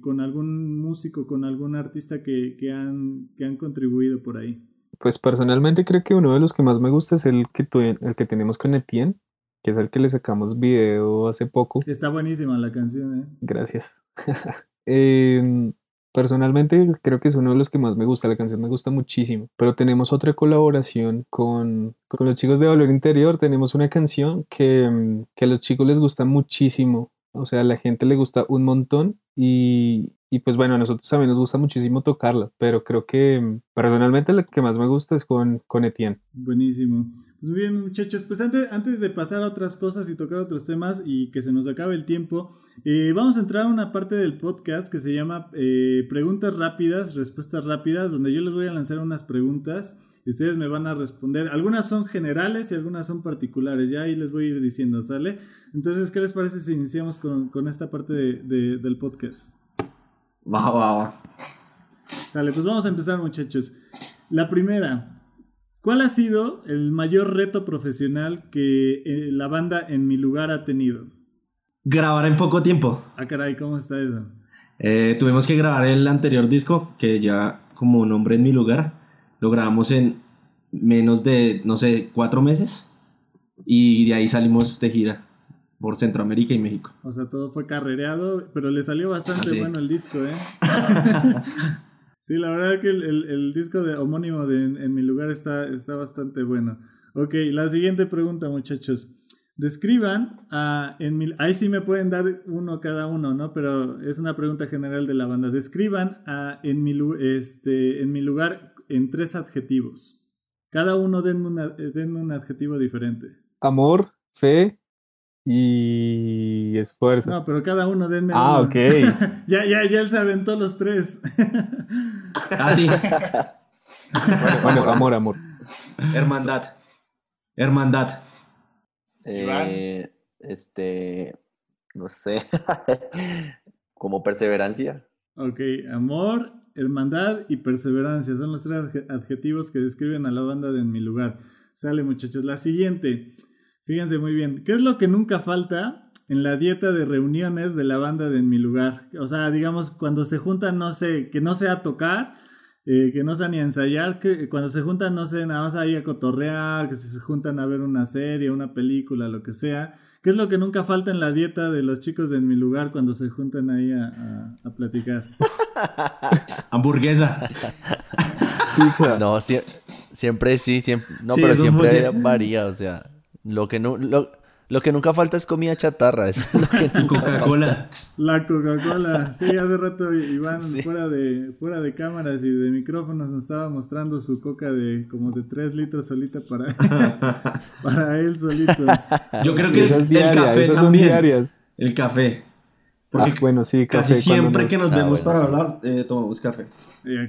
con algún músico, con algún artista que, que, han, que han contribuido por ahí? Pues personalmente creo que uno de los que más me gusta es el que, el que tenemos con Etienne, que es el que le sacamos video hace poco. Está buenísima la canción, ¿eh? Gracias. Em, personalmente creo que es uno de los que más me gusta, la canción me gusta muchísimo, pero tenemos otra colaboración con, con los chicos de Valor Interior, tenemos una canción que, que a los chicos les gusta muchísimo, o sea, a la gente le gusta un montón y, pues bueno, a nosotros también nos gusta muchísimo tocarla, pero creo que personalmente la que más me gusta es con, con Etienne. Buenísimo. Pues muy bien, muchachos. Pues antes, antes de pasar a otras cosas y tocar otros temas y que se nos acabe el tiempo, eh, vamos a entrar a una parte del podcast que se llama eh, Preguntas rápidas, respuestas rápidas, donde yo les voy a lanzar unas preguntas y ustedes me van a responder. Algunas son generales y algunas son particulares. Ya ahí les voy a ir diciendo, ¿sale? Entonces, ¿qué les parece si iniciamos con, con esta parte de, del podcast? Va, va, va. Dale, pues vamos a empezar, muchachos. La primera. ¿Cuál ha sido el mayor reto profesional que eh, la banda en mi lugar ha tenido? Grabar en poco tiempo. Ah, caray, ¿cómo está eso? Eh, tuvimos que grabar el anterior disco, que ya como nombre en mi lugar, lo grabamos en menos de, no sé, cuatro meses. Y de ahí salimos de gira por Centroamérica y México. O sea, todo fue carrereado, pero le salió bastante ah, bueno el disco, ¿eh? sí, la verdad que el, disco de homónimo de en, mi lugar está, está bastante bueno. Ok, la siguiente pregunta, muchachos. Describan a en mi, ahí sí me pueden dar uno cada uno, ¿no? Pero es una pregunta general de la banda. Describan a en mi, este, en mi lugar en tres adjetivos. Cada uno denme, denme un adjetivo diferente. Amor, fe y esfuerzo. No, pero cada uno denme. Ah, ok. ya, ya, ya él se aventó los tres. ah, sí. bueno, amor, amor. Hermandad. Hermandad. Eh, este. No sé. Como perseverancia. Ok, amor, hermandad y perseverancia. Son los tres adjetivos que describen a la banda de En mi lugar. Sale, muchachos. La siguiente. Fíjense muy bien. ¿Qué es lo que nunca falta en la dieta de reuniones de la banda de En Mi Lugar? O sea, digamos, cuando se juntan, no sé, que no sea tocar, eh, que no sea ni ensayar, que cuando se juntan, no sé, nada más ahí a cotorrear, que se juntan a ver una serie, una película, lo que sea. ¿Qué es lo que nunca falta en la dieta de los chicos de En Mi Lugar cuando se juntan ahí a, platicar? Hamburguesa. Pizza. No, siempre sí, siempre. No, pero siempre varía, o sea. Lo que, no, lo, lo que nunca falta es comida chatarra. Es Coca-Cola. La Coca-Cola. Sí, hace rato Iván fuera, de, fuera de cámaras y de micrófonos nos estaba mostrando su coca de como de 3 litros solita para, para él solito. Yo creo que el, café también. Diarias. El café. Porque ah, bueno, sí, café. Casi siempre que nos vemos para hablar, eh, tomamos café.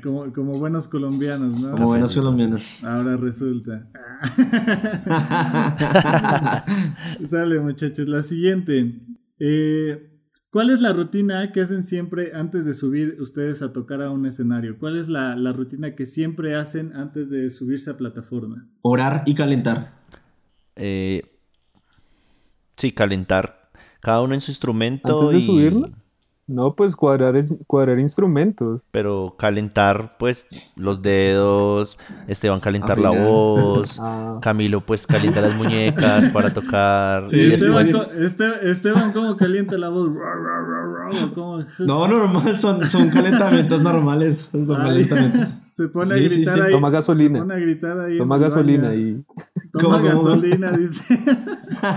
como, como, buenos colombianos, ¿no? Como buenos colombianos. Ahora resulta. Sale, muchachos. La siguiente. Eh, ¿Cuál es la rutina que hacen siempre antes de subir ustedes a tocar a un escenario? ¿Cuál es la, la rutina que siempre hacen antes de subirse a plataforma? Orar y calentar. Eh, sí, calentar cada uno en su instrumento. ¿Antes de subirlo? No, pues cuadrar, es, cuadrar instrumentos. Pero calentar, pues, los dedos, Esteban calentar la voz, ah. Camilo, pues, calienta las muñecas para tocar. Sí, Esteban, este, Esteban, ¿cómo calienta la voz? No, normal, son, son calentamientos normales. Son calentamientos. Se pone a gritar ahí. Toma gasolina. Se pone a gritar ahí. Toma gasolina y. Toma gasolina, dice.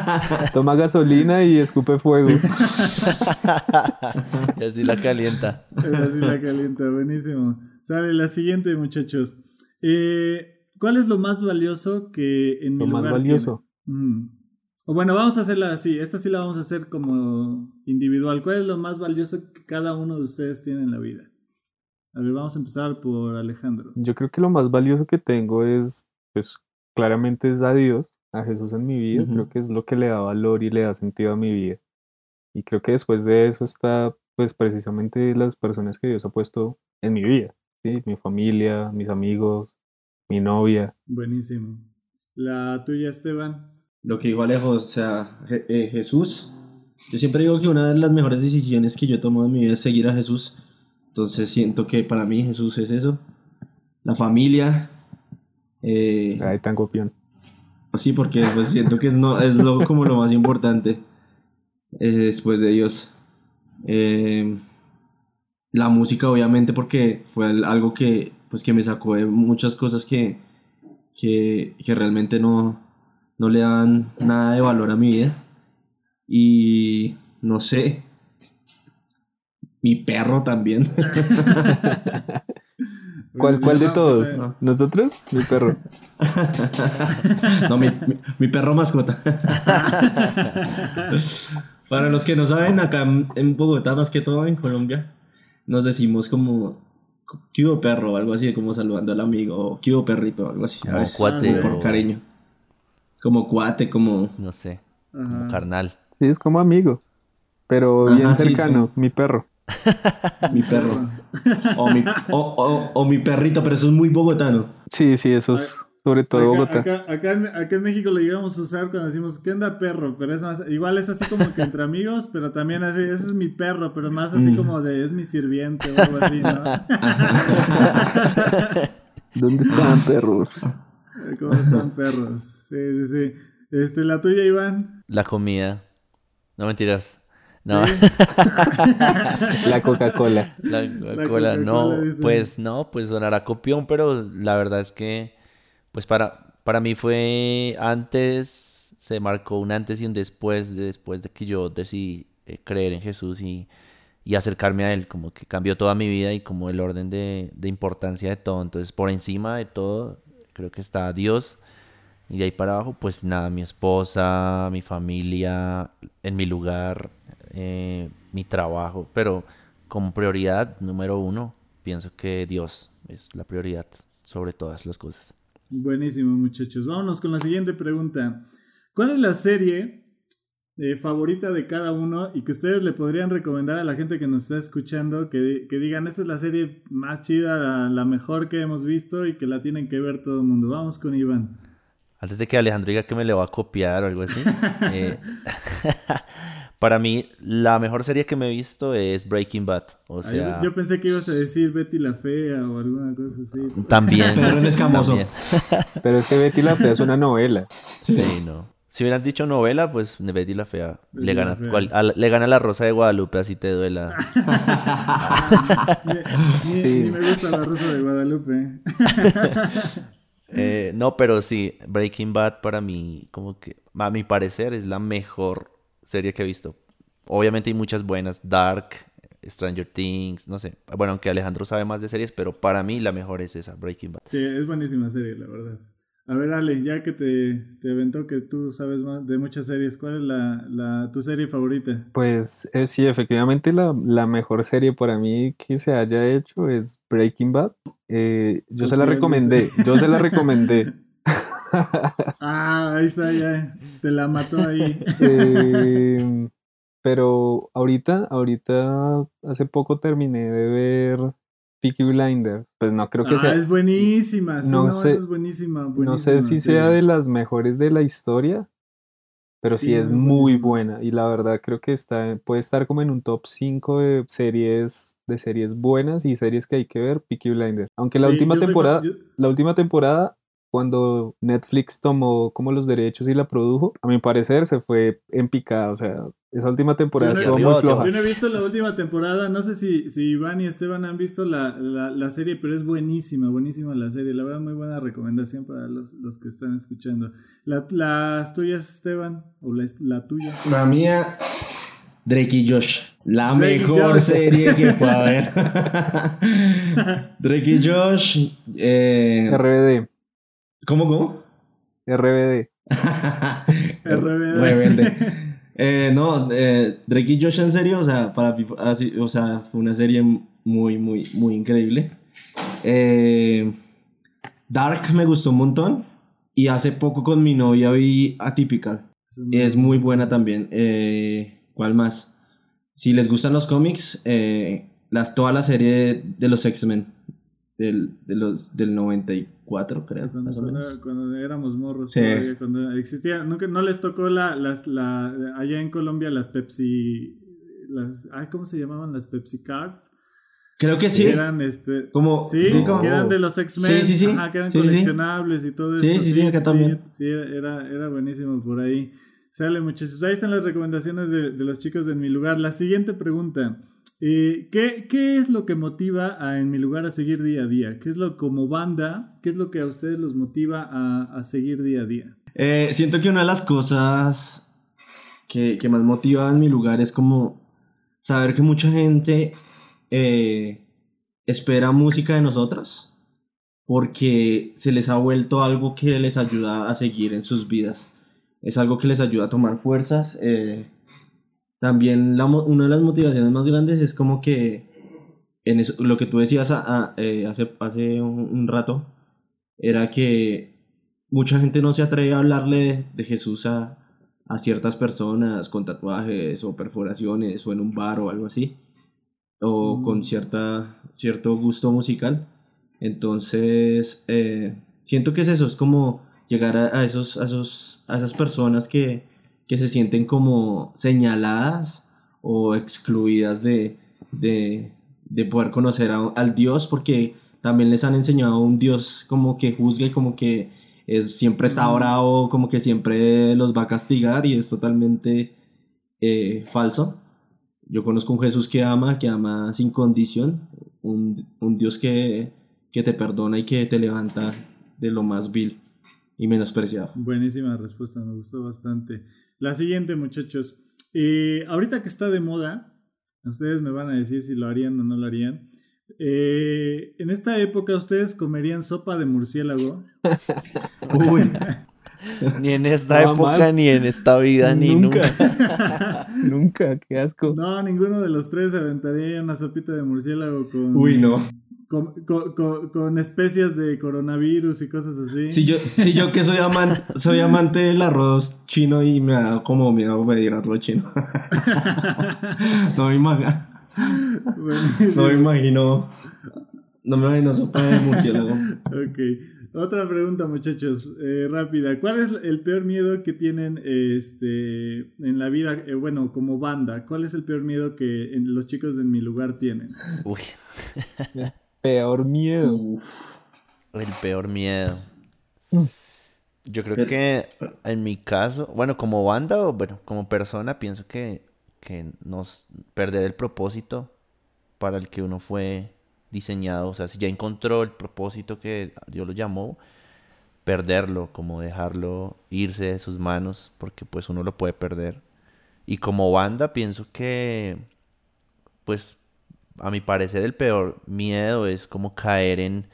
Toma gasolina y escupe fuego. y así la calienta. así la calienta, buenísimo. Sale la siguiente, muchachos. Eh, ¿Cuál es lo más valioso que en lo mi más lugar valioso. Mm. O bueno, vamos a hacerla así. Esta sí la vamos a hacer como individual. ¿Cuál es lo más valioso que cada uno de ustedes tiene en la vida? A ver, vamos a empezar por Alejandro. Yo creo que lo más valioso que tengo es, pues, claramente es a Dios, a Jesús en mi vida. Creo que es lo que le da valor y le da sentido a mi vida. Y creo que después de eso está, pues, precisamente las personas que Dios ha puesto en mi vida. ¿sí? Mi familia, mis amigos, mi novia. Buenísimo. La tuya, Esteban. Lo que digo Alejo, o sea, eh, Jesús. Yo siempre digo que una de las mejores decisiones que yo he tomado en mi vida es seguir a Jesús. Entonces siento que para mí Jesús es eso. La familia. Eh, Ay, tan copión. Sí, porque pues siento que es, no, es lo, como lo más importante eh, después de Dios. Eh, la música, obviamente, porque fue algo que, pues, que me sacó de muchas cosas que, que, que realmente no, no le dan nada de valor a mi vida. Y no sé, mi perro también. ¿Cuál, cuál de todos? ¿Nosotros? Mi perro. no, mi, mi, perro mascota. Para los que no saben, acá en Bogotá, más que todo en Colombia, nos decimos como ¿qué hubo perro? o algo así, como saludando al amigo, o ¿qué hubo perrito? algo así. Como cuate. Por cariño. Como cuate, como. No sé. Como carnal. Sí, es como amigo. Pero bien cercano, mi perro. Mi perro. O mi, o, o, o mi perrito, pero eso es muy bogotano. Sí, sí, eso es sobre todo acá, Bogotá. Acá, acá, en, acá, en, México lo llegamos a usar cuando decimos, ¿qué onda perro? Pero es más, igual es así como que entre amigos, pero también así, ese es mi perro, pero más así mm. como de, es mi sirviente o algo así, ¿no? ¿Dónde están perros? ¿Cómo están perros? Sí, sí, sí. Este, la tuya, Iván. La comida. No mentiras. No. ¿Sí? la Coca-Cola. La Coca-Cola, no. Dice. Pues no, pues sonará copión, pero la verdad es que, pues para, para mí fue antes, se marcó un antes y un después, de, después de que yo decidí eh, creer en Jesús y, y, acercarme a Él, como que cambió toda mi vida y como el orden de, de importancia de todo. Entonces, por encima de todo, creo que está Dios. Y de ahí para abajo, pues nada, mi esposa, mi familia, en mi lugar, eh, mi trabajo, pero como prioridad número uno, pienso que Dios es la prioridad sobre todas las cosas. Buenísimo, muchachos. Vámonos con la siguiente pregunta. ¿Cuál es la serie eh, favorita de cada uno y que ustedes le podrían recomendar a la gente que nos está escuchando? Que, que digan, esta es la serie más chida, la, la, mejor que hemos visto y que la tienen que ver todo el mundo. Vamos con Iván. Antes de que Alejandro diga que me le va a copiar o algo así. eh, para mí, la mejor serie que me he visto es Breaking Bad. O sea, Ay, yo pensé que ibas a decir Betty la Fea o alguna cosa así. También. Pero escamoso. también. Pero es que Betty la Fea es una novela. Sí, no. Si hubieran dicho novela, pues Betty la Fea Betty le la gana, Fea. cual- a la- le gana la Rosa de Guadalupe, así te duela. Ni, ni- Sí. ni me gusta la Rosa de Guadalupe. Eh, no, pero sí, Breaking Bad para mí, como que, a mi parecer, es la mejor serie que he visto. Obviamente hay muchas buenas, Dark, Stranger Things, no sé. Bueno, aunque Alejandro sabe más de series, pero para mí la mejor es esa, Breaking Bad. Sí, es buenísima serie, la verdad. A ver, Ale, ya que te, te aventó que tú sabes más de muchas series, ¿cuál es la, la, tu serie favorita? Pues eh, sí, efectivamente la, la mejor serie para mí que se haya hecho es Breaking Bad. Eh, yo se la recomendé, yo se la recomendé. Ah, ahí está, ya. Te la mató ahí. Eh, pero ahorita, ahorita hace poco terminé de ver Peaky Blinders. Pues no creo que ah, sea, es buenísima. Sí, no no, sé- es buenísima. no sé si sea de las mejores de la historia, pero sí, Sí, es es muy buena. Y la verdad creo que está, puede estar como en un top 5 de series, de series buenas y series que hay que ver, Peaky Blinders. Aunque la Sí, última soy temporada, yo- la última temporada cuando Netflix tomó como los derechos y la produjo, a mi parecer se fue en picada, o sea, esa última temporada no- estuvo muy floja. Yo no he visto la última temporada, no sé si, si Iván y Esteban han visto la, la, la serie, pero es buenísima, buenísima la serie. La verdad, muy buena recomendación para los, los que están escuchando. La- las tuyas, Esteban, o la, la tuya. La mía, Drake y Josh. La Drake mejor Josh. serie que pueda haber. Drake y Josh. Eh, RBD, ¿Cómo, cómo? RBD. RBD. Rebelde. Eh, no, eh, Drake y Josh en serio, o sea, para mí fue así, o sea, fue una serie muy, muy, muy increíble. Eh, Dark me gustó un montón. Y hace poco con mi novia vi Atypical. Es muy buena también. Eh, ¿Cuál más? Si les gustan los cómics, eh, las, toda la serie de, de los X-Men. Del, de los, del 94, creo, Cuando, más o menos. cuando- éramos morros, Sí. todavía, cuando existía, nunca, no les tocó la, las, la, allá en Colombia las Pepsi, las, ay, ¿cómo se llamaban las Pepsi Cards? Creo que sí. Que eran, este, Como, sí, sí, como- que eran de los X-Men, Sí, sí, sí. ajá, que eran Sí, sí. coleccionables y todo Sí, esto. sí, sí, acá también. Sí, era, era buenísimo por ahí. Sale muchachos, ahí están las recomendaciones de, los chicos de En Mi Lugar. La siguiente pregunta, eh, ¿qué, qué es lo que motiva a En Mi Lugar a seguir día a día? ¿Qué es lo como banda? ¿Qué es lo que a ustedes los motiva a, a seguir día a día? Eh, siento que una de las cosas que, que más motiva en mi lugar es como saber que mucha gente eh, espera música de nosotros porque se les ha vuelto algo que les ayuda a seguir en sus vidas. Es algo que les ayuda a tomar fuerzas. eh, también la una de las motivaciones más grandes es como que en eso, lo que tú decías a- a- eh, hace, hace un, un rato era que mucha gente no se atreve a hablarle de, de Jesús a, a ciertas personas con tatuajes o perforaciones o en un bar o algo así o Mm. con cierta, cierto gusto musical entonces eh, siento que es eso es como llegar a, a esos, a esos a esas personas que, que se sienten como señaladas o excluidas de, de, de poder conocer a- al Dios porque también les han enseñado a un Dios como que juzga y como que es, siempre está bravo, como que siempre los va a castigar y es totalmente eh, falso. Yo conozco un Jesús que ama, que ama sin condición, un, un Dios que, que te perdona y que te levanta de lo más vil y menospreciado. Buenísima respuesta, me gustó bastante. La siguiente, muchachos. Eh, ahorita que está de moda, ustedes me van a decir si lo harían o no lo harían. Eh, en esta época, ¿ustedes comerían sopa de murciélago? Uy, Ni en esta No, época, mal. ni en esta vida, ni nunca. Nunca, qué asco. No, ninguno de los tres aventaría una sopita de murciélago con, uy, no. Con, con- con- de coronavirus y cosas así. Si yo, si yo que soy, aman- soy amante del arroz chino y me da como miedo pedir arroz chino. no, me imagino, Buenísimo. no me imagino. No me imagino sopa de murciélago. Ok. Otra pregunta, muchachos, eh, rápida. ¿Cuál es el peor miedo que tienen este, en la vida, eh, bueno, como banda? ¿Cuál es el peor miedo que en- los chicos de mi lugar tienen? Uy, Peor miedo. Uf. el peor miedo. Mm. Yo creo que en mi caso, bueno, como banda o bueno, como persona, pienso que, que nos perder el propósito para el que uno fue diseñado. O sea, si ya encontró el propósito que Dios lo llamó, perderlo, como dejarlo irse de sus manos, porque pues uno lo puede perder. Y como banda, pienso que, pues, a mi parecer, el peor miedo es como caer en,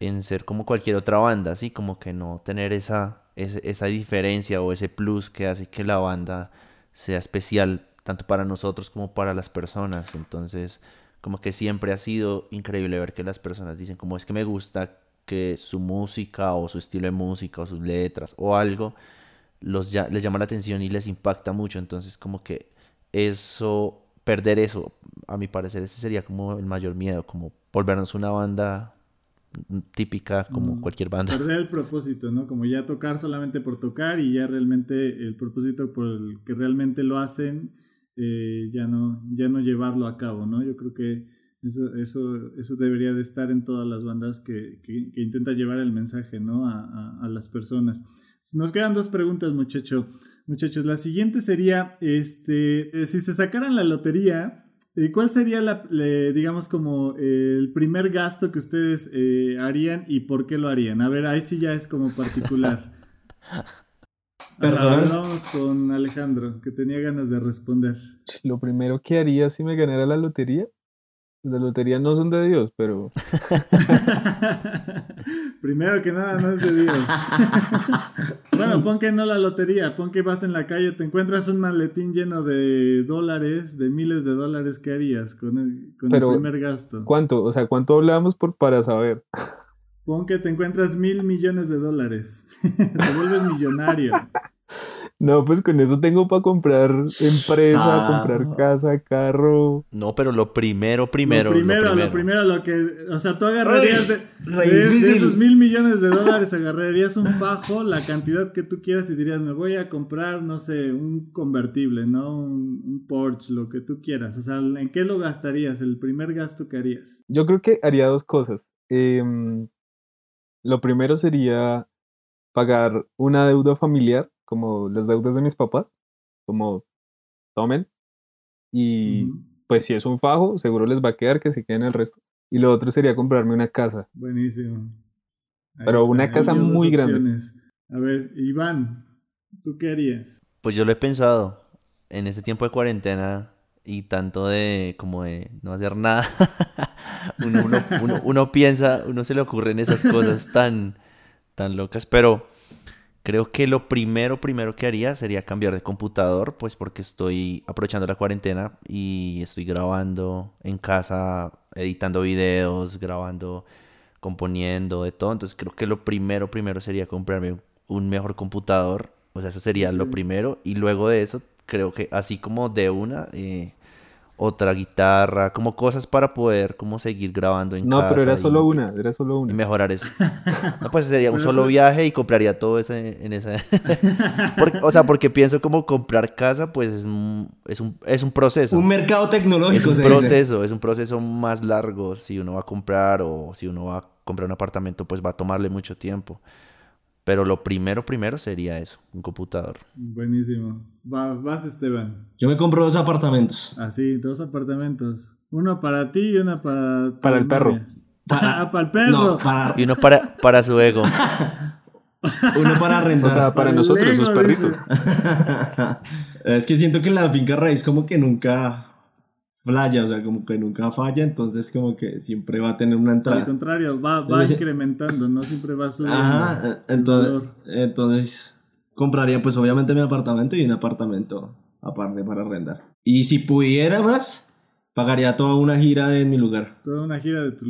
en ser como cualquier otra banda, así como que no tener esa, esa diferencia o ese plus que hace que la banda sea especial tanto para nosotros como para las personas. Entonces, como que siempre ha sido increíble ver que las personas dicen como es que me gusta que su música o su estilo de música o sus letras o algo los ya- les llama la atención y les impacta mucho. Entonces, como que eso, perder eso, a mi parecer, ese sería como el mayor miedo, como volvernos una banda típica como Mm, cualquier banda. Perder el propósito, ¿no? Como ya tocar solamente por tocar y ya realmente el propósito por el que realmente lo hacen, eh, ya, no, ya no llevarlo a cabo, ¿no? Yo creo que Eso, eso, eso debería de estar en todas las bandas que, que, intentan llevar el mensaje, ¿no? A, a, las personas. Nos quedan dos preguntas, muchacho. Muchachos, la siguiente sería, este, eh, si se sacaran la lotería, ¿cuál sería, la, digamos, como el primer gasto que ustedes eh, harían y por qué lo harían? A ver, ahí sí ya es como particular. Ahora, vamos con Alejandro, que tenía ganas de responder. Lo primero que haría si me ganara la lotería las loterías no son de Dios, pero. Primero que nada, no es de Dios. bueno, pon que no la lotería, pon que vas en la calle, te encuentras un maletín lleno de dólares, de miles de dólares, ¿qué harías con el, con el primer gasto? ¿Cuánto? O sea, ¿cuánto hablamos por, para saber? Pon que te encuentras mil millones de dólares. te vuelves millonario. No, pues con eso tengo para comprar empresa, comprar casa, carro. No, pero lo primero, primero. Lo primero, lo primero, lo, que. O sea, tú agarrarías de, esos mil millones de dólares, agarrarías un fajo, la cantidad que tú quieras y dirías, me voy a comprar, no sé, un convertible, ¿no? Un, Porsche, lo que tú quieras. O sea, ¿en qué lo gastarías? El primer gasto que harías. Yo creo que haría dos cosas. Em, lo primero sería pagar una deuda familiar como las deudas de mis papás, como tomen. Y pues si es un fajo, seguro les va a quedar que se queden el resto. Y lo otro sería comprarme una casa. Buenísimo. Pero una casa muy grande. A ver, Iván, ¿tú qué harías? Pues yo lo he pensado. En este tiempo de cuarentena y tanto de como de no hacer nada, uno, uno, uno, piensa, uno se le ocurren esas cosas tan, tan locas, pero Creo que lo primero, primero que haría sería cambiar de computador, pues porque estoy aprovechando la cuarentena y estoy grabando en casa, editando videos, grabando, componiendo, de todo. Entonces creo que lo primero, primero sería comprarme un mejor computador. O sea, eso sería lo primero. Y luego de eso, creo que así como de una, eh, otra guitarra, como cosas para poder como seguir grabando en no, casa. No, pero era solo una, era solo una. Y mejorar eso. No, pues sería un solo viaje y compraría todo ese, en esa... o sea, porque pienso como comprar casa, pues es un, es un, es un proceso. Un mercado tecnológico. Es un proceso, es un proceso más largo. Si uno va a comprar o si uno va a comprar un apartamento, pues va a tomarle mucho tiempo. Pero lo primero, primero sería eso, un computador. Buenísimo. vas, Esteban. Yo me compro dos apartamentos. Así, ah, dos apartamentos. Uno para ti y uno para... Para el perro. Para, ah, para el perro. Y uno para, para su ego. uno para rentar. O sea, para, nosotros, sus perritos. es que siento que en la finca raíz como que nunca playa, o sea, como que nunca falla, entonces como que siempre va a tener una entrada. Al contrario, va, va incrementando, no siempre va subiendo. Ajá, entonces, entonces compraría pues obviamente mi apartamento y un apartamento aparte para arrendar. Y si pudiera más, pagaría toda una gira de mi lugar. Toda una gira de tu...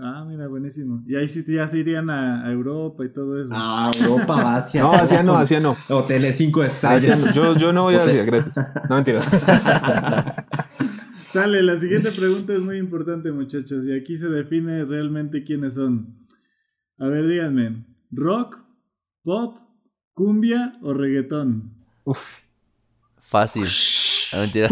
ah, mira, buenísimo. Y ahí sí ya se irían a, Europa y todo eso. Ah, Europa, Asia. no, Asia no, Asia no. Hoteles cinco estrellas. Yo, yo no voy a Asia, gracias. No, mentira. Sale, la siguiente pregunta es muy importante, muchachos, y aquí se define realmente quiénes son. A ver, díganme, ¿rock, pop, cumbia o reggaetón? Uf. Fácil. No, mentira.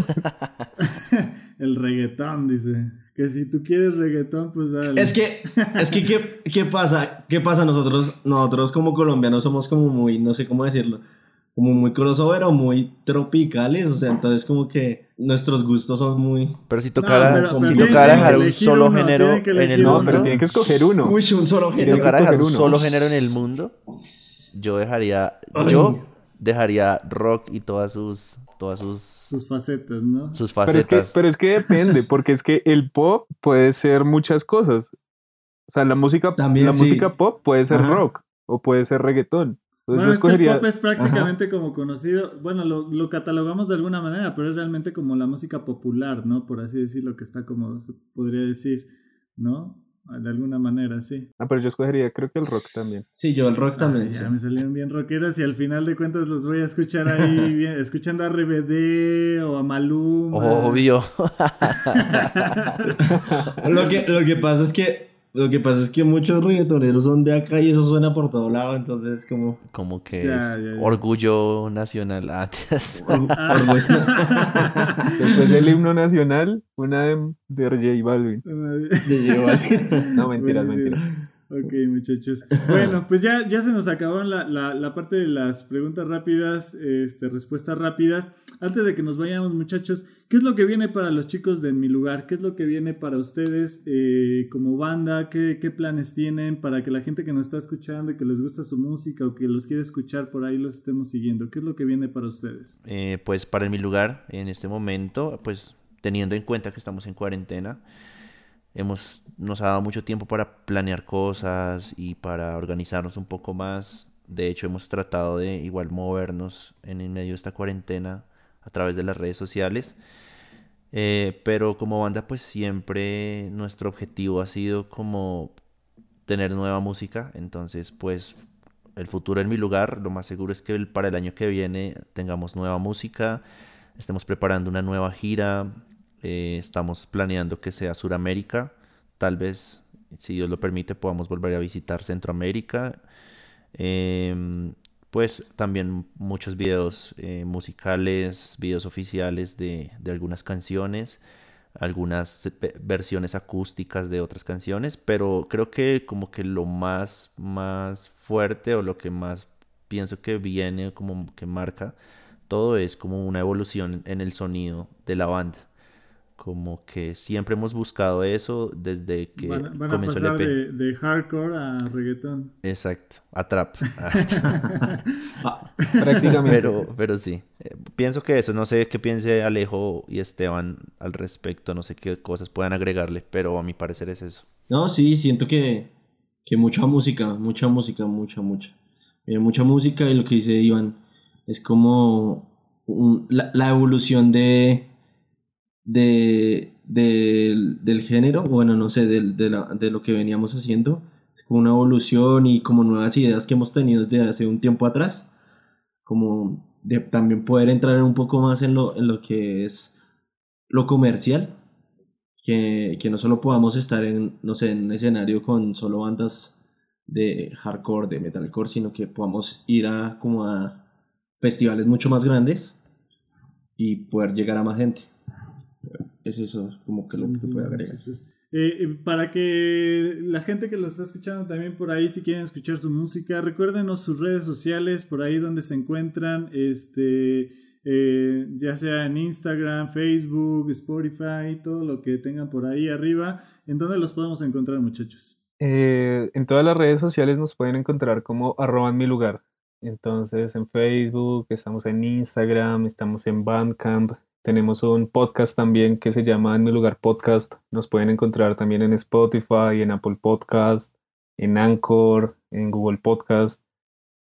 El reggaetón, dice. Que si tú quieres reggaetón, pues dale. Es que, es que, ¿qué, qué pasa? ¿Qué pasa? Nosotros, nosotros como colombianos somos como muy, no sé cómo decirlo como muy crossover o muy tropicales, o sea, entonces como que nuestros gustos son muy... Pero si tocara, si tocara dejar un solo género en el mundo... pero tiene que escoger uno. Uy, un solo género. Si tocara dejar un solo género en el mundo, yo dejaría... Yo dejaría rock y todas sus... Todas sus... Sus facetas, ¿no? Sus facetas. Pero es que, pero es que depende, porque es que el pop puede ser muchas cosas. O sea, la música, También, la música pop puede ser rock o puede ser reggaetón bueno, es que el pop es prácticamente como conocido, bueno, lo, catalogamos de alguna manera, pero es realmente como la música popular, ¿no? Por así decirlo, que está como, se podría decir, ¿no? De alguna manera, sí. Ah, pero yo escogería, creo que el rock también. Sí, yo el rock también. Ya me salieron bien rockeros y al final de cuentas los voy a escuchar ahí, bien, escuchando a RBD o a Maluma. Obvio. lo, que, lo que pasa es que Lo que pasa es que muchos reggaetoneros son de acá y eso suena por todo lado, entonces como... Como que es orgullo nacional. Ah, Después del himno nacional, una de, de J Balvin. De J Balvin. no, mentiras, mentiras. Ok, muchachos. Bueno, pues ya, ya se nos acabaron la, la, parte de las preguntas rápidas, este, respuestas rápidas. Antes de que nos vayamos, muchachos, ¿qué es lo que viene para los chicos de mi lugar? ¿Qué es lo que viene para ustedes eh, como banda? ¿Qué, ¿Qué, planes tienen para que la gente que nos está escuchando y que les gusta su música o que los quiere escuchar por ahí los estemos siguiendo? ¿Qué es lo que viene para ustedes? Eh, pues para mi lugar, en este momento, pues teniendo en cuenta que estamos en cuarentena, hemos, nos ha dado mucho tiempo para planear cosas y para organizarnos un poco más. De hecho, hemos tratado de igual movernos en el medio de esta cuarentena a través de las redes sociales. Eh, pero como banda, pues siempre nuestro objetivo ha sido como tener nueva música. Entonces, pues el futuro en mi lugar, lo más seguro es que para el año que viene tengamos nueva música, estemos preparando una nueva gira, eh, estamos planeando que sea Suramérica. Tal vez, si Dios lo permite, podamos volver a visitar Centroamérica. Em, pues también muchos videos eh, musicales, videos oficiales de, algunas canciones, algunas versiones acústicas de otras canciones, pero creo que como que lo más, más fuerte o lo que más pienso que viene, como que marca todo es como una evolución en el sonido de la banda como que siempre hemos buscado eso desde que van, van a pasar De, de, hardcore a reggaetón. Exacto, a trap. Ah, prácticamente. Pero, pero sí, eh, pienso que eso, no sé qué piense Alejo y Esteban al respecto, no sé qué cosas puedan agregarle, pero a mi parecer es eso. No, sí, siento que, que mucha música, mucha música, mucha, mucha. Eh, mucha música y lo que dice Iván es como la evolución de de, del género, bueno, no sé, de, de, lo que veníamos haciendo, como una evolución y como nuevas ideas que hemos tenido desde hace un tiempo atrás, como de también poder entrar un poco más en lo, en lo que es lo comercial, que, que no solo podamos estar en, no sé, en un escenario con solo bandas de hardcore, de metalcore, sino que podamos ir a como a festivales mucho más grandes y poder llegar a más gente es eso como que lo que se puede agregar. Eh, eh, para que la gente que lo está escuchando también por ahí, si quieren escuchar su música, recuérdenos sus redes sociales, por ahí donde se encuentran, este, eh, ya sea en Instagram, Facebook, Spotify, todo lo que tengan por ahí arriba. ¿En dónde los podemos encontrar, muchachos? en todas las redes sociales nos pueden encontrar como arroba en mi lugar. Entonces en Facebook, estamos en Instagram, estamos en Bandcamp, tenemos un podcast también que se llama En mi lugar podcast. Nos pueden encontrar también en Spotify, en Apple Podcast, en Anchor, en Google Podcast.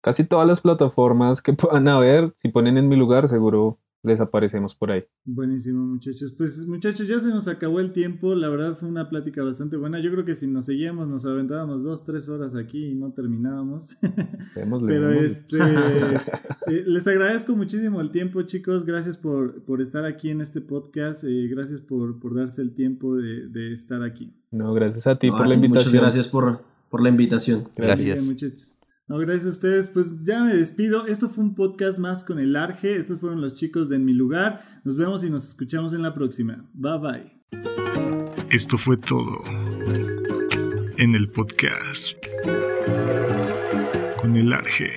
Casi todas las plataformas que puedan haber, si ponen en mi lugar, seguro les aparecemos por ahí. Buenísimo, muchachos. Pues muchachos, ya se nos acabó el tiempo. La verdad fue una plática bastante buena. Yo creo que si nos seguíamos nos aventábamos dos, tres horas aquí y no terminábamos. Pero este, eh, les agradezco muchísimo el tiempo, chicos. Gracias por, por estar aquí en este podcast. Eh, gracias por, por, darse el tiempo de, de, estar aquí. No, gracias a ti por la invitación. Muchas gracias por, por la invitación. Gracias. muchachos. No, gracias a ustedes. Pues ya me despido. Esto fue un podcast más con el Arge. Estos fueron los chicos de En Mi Lugar. Nos vemos y nos escuchamos en la próxima. Bye bye. Esto fue todo en el podcast con el Arge.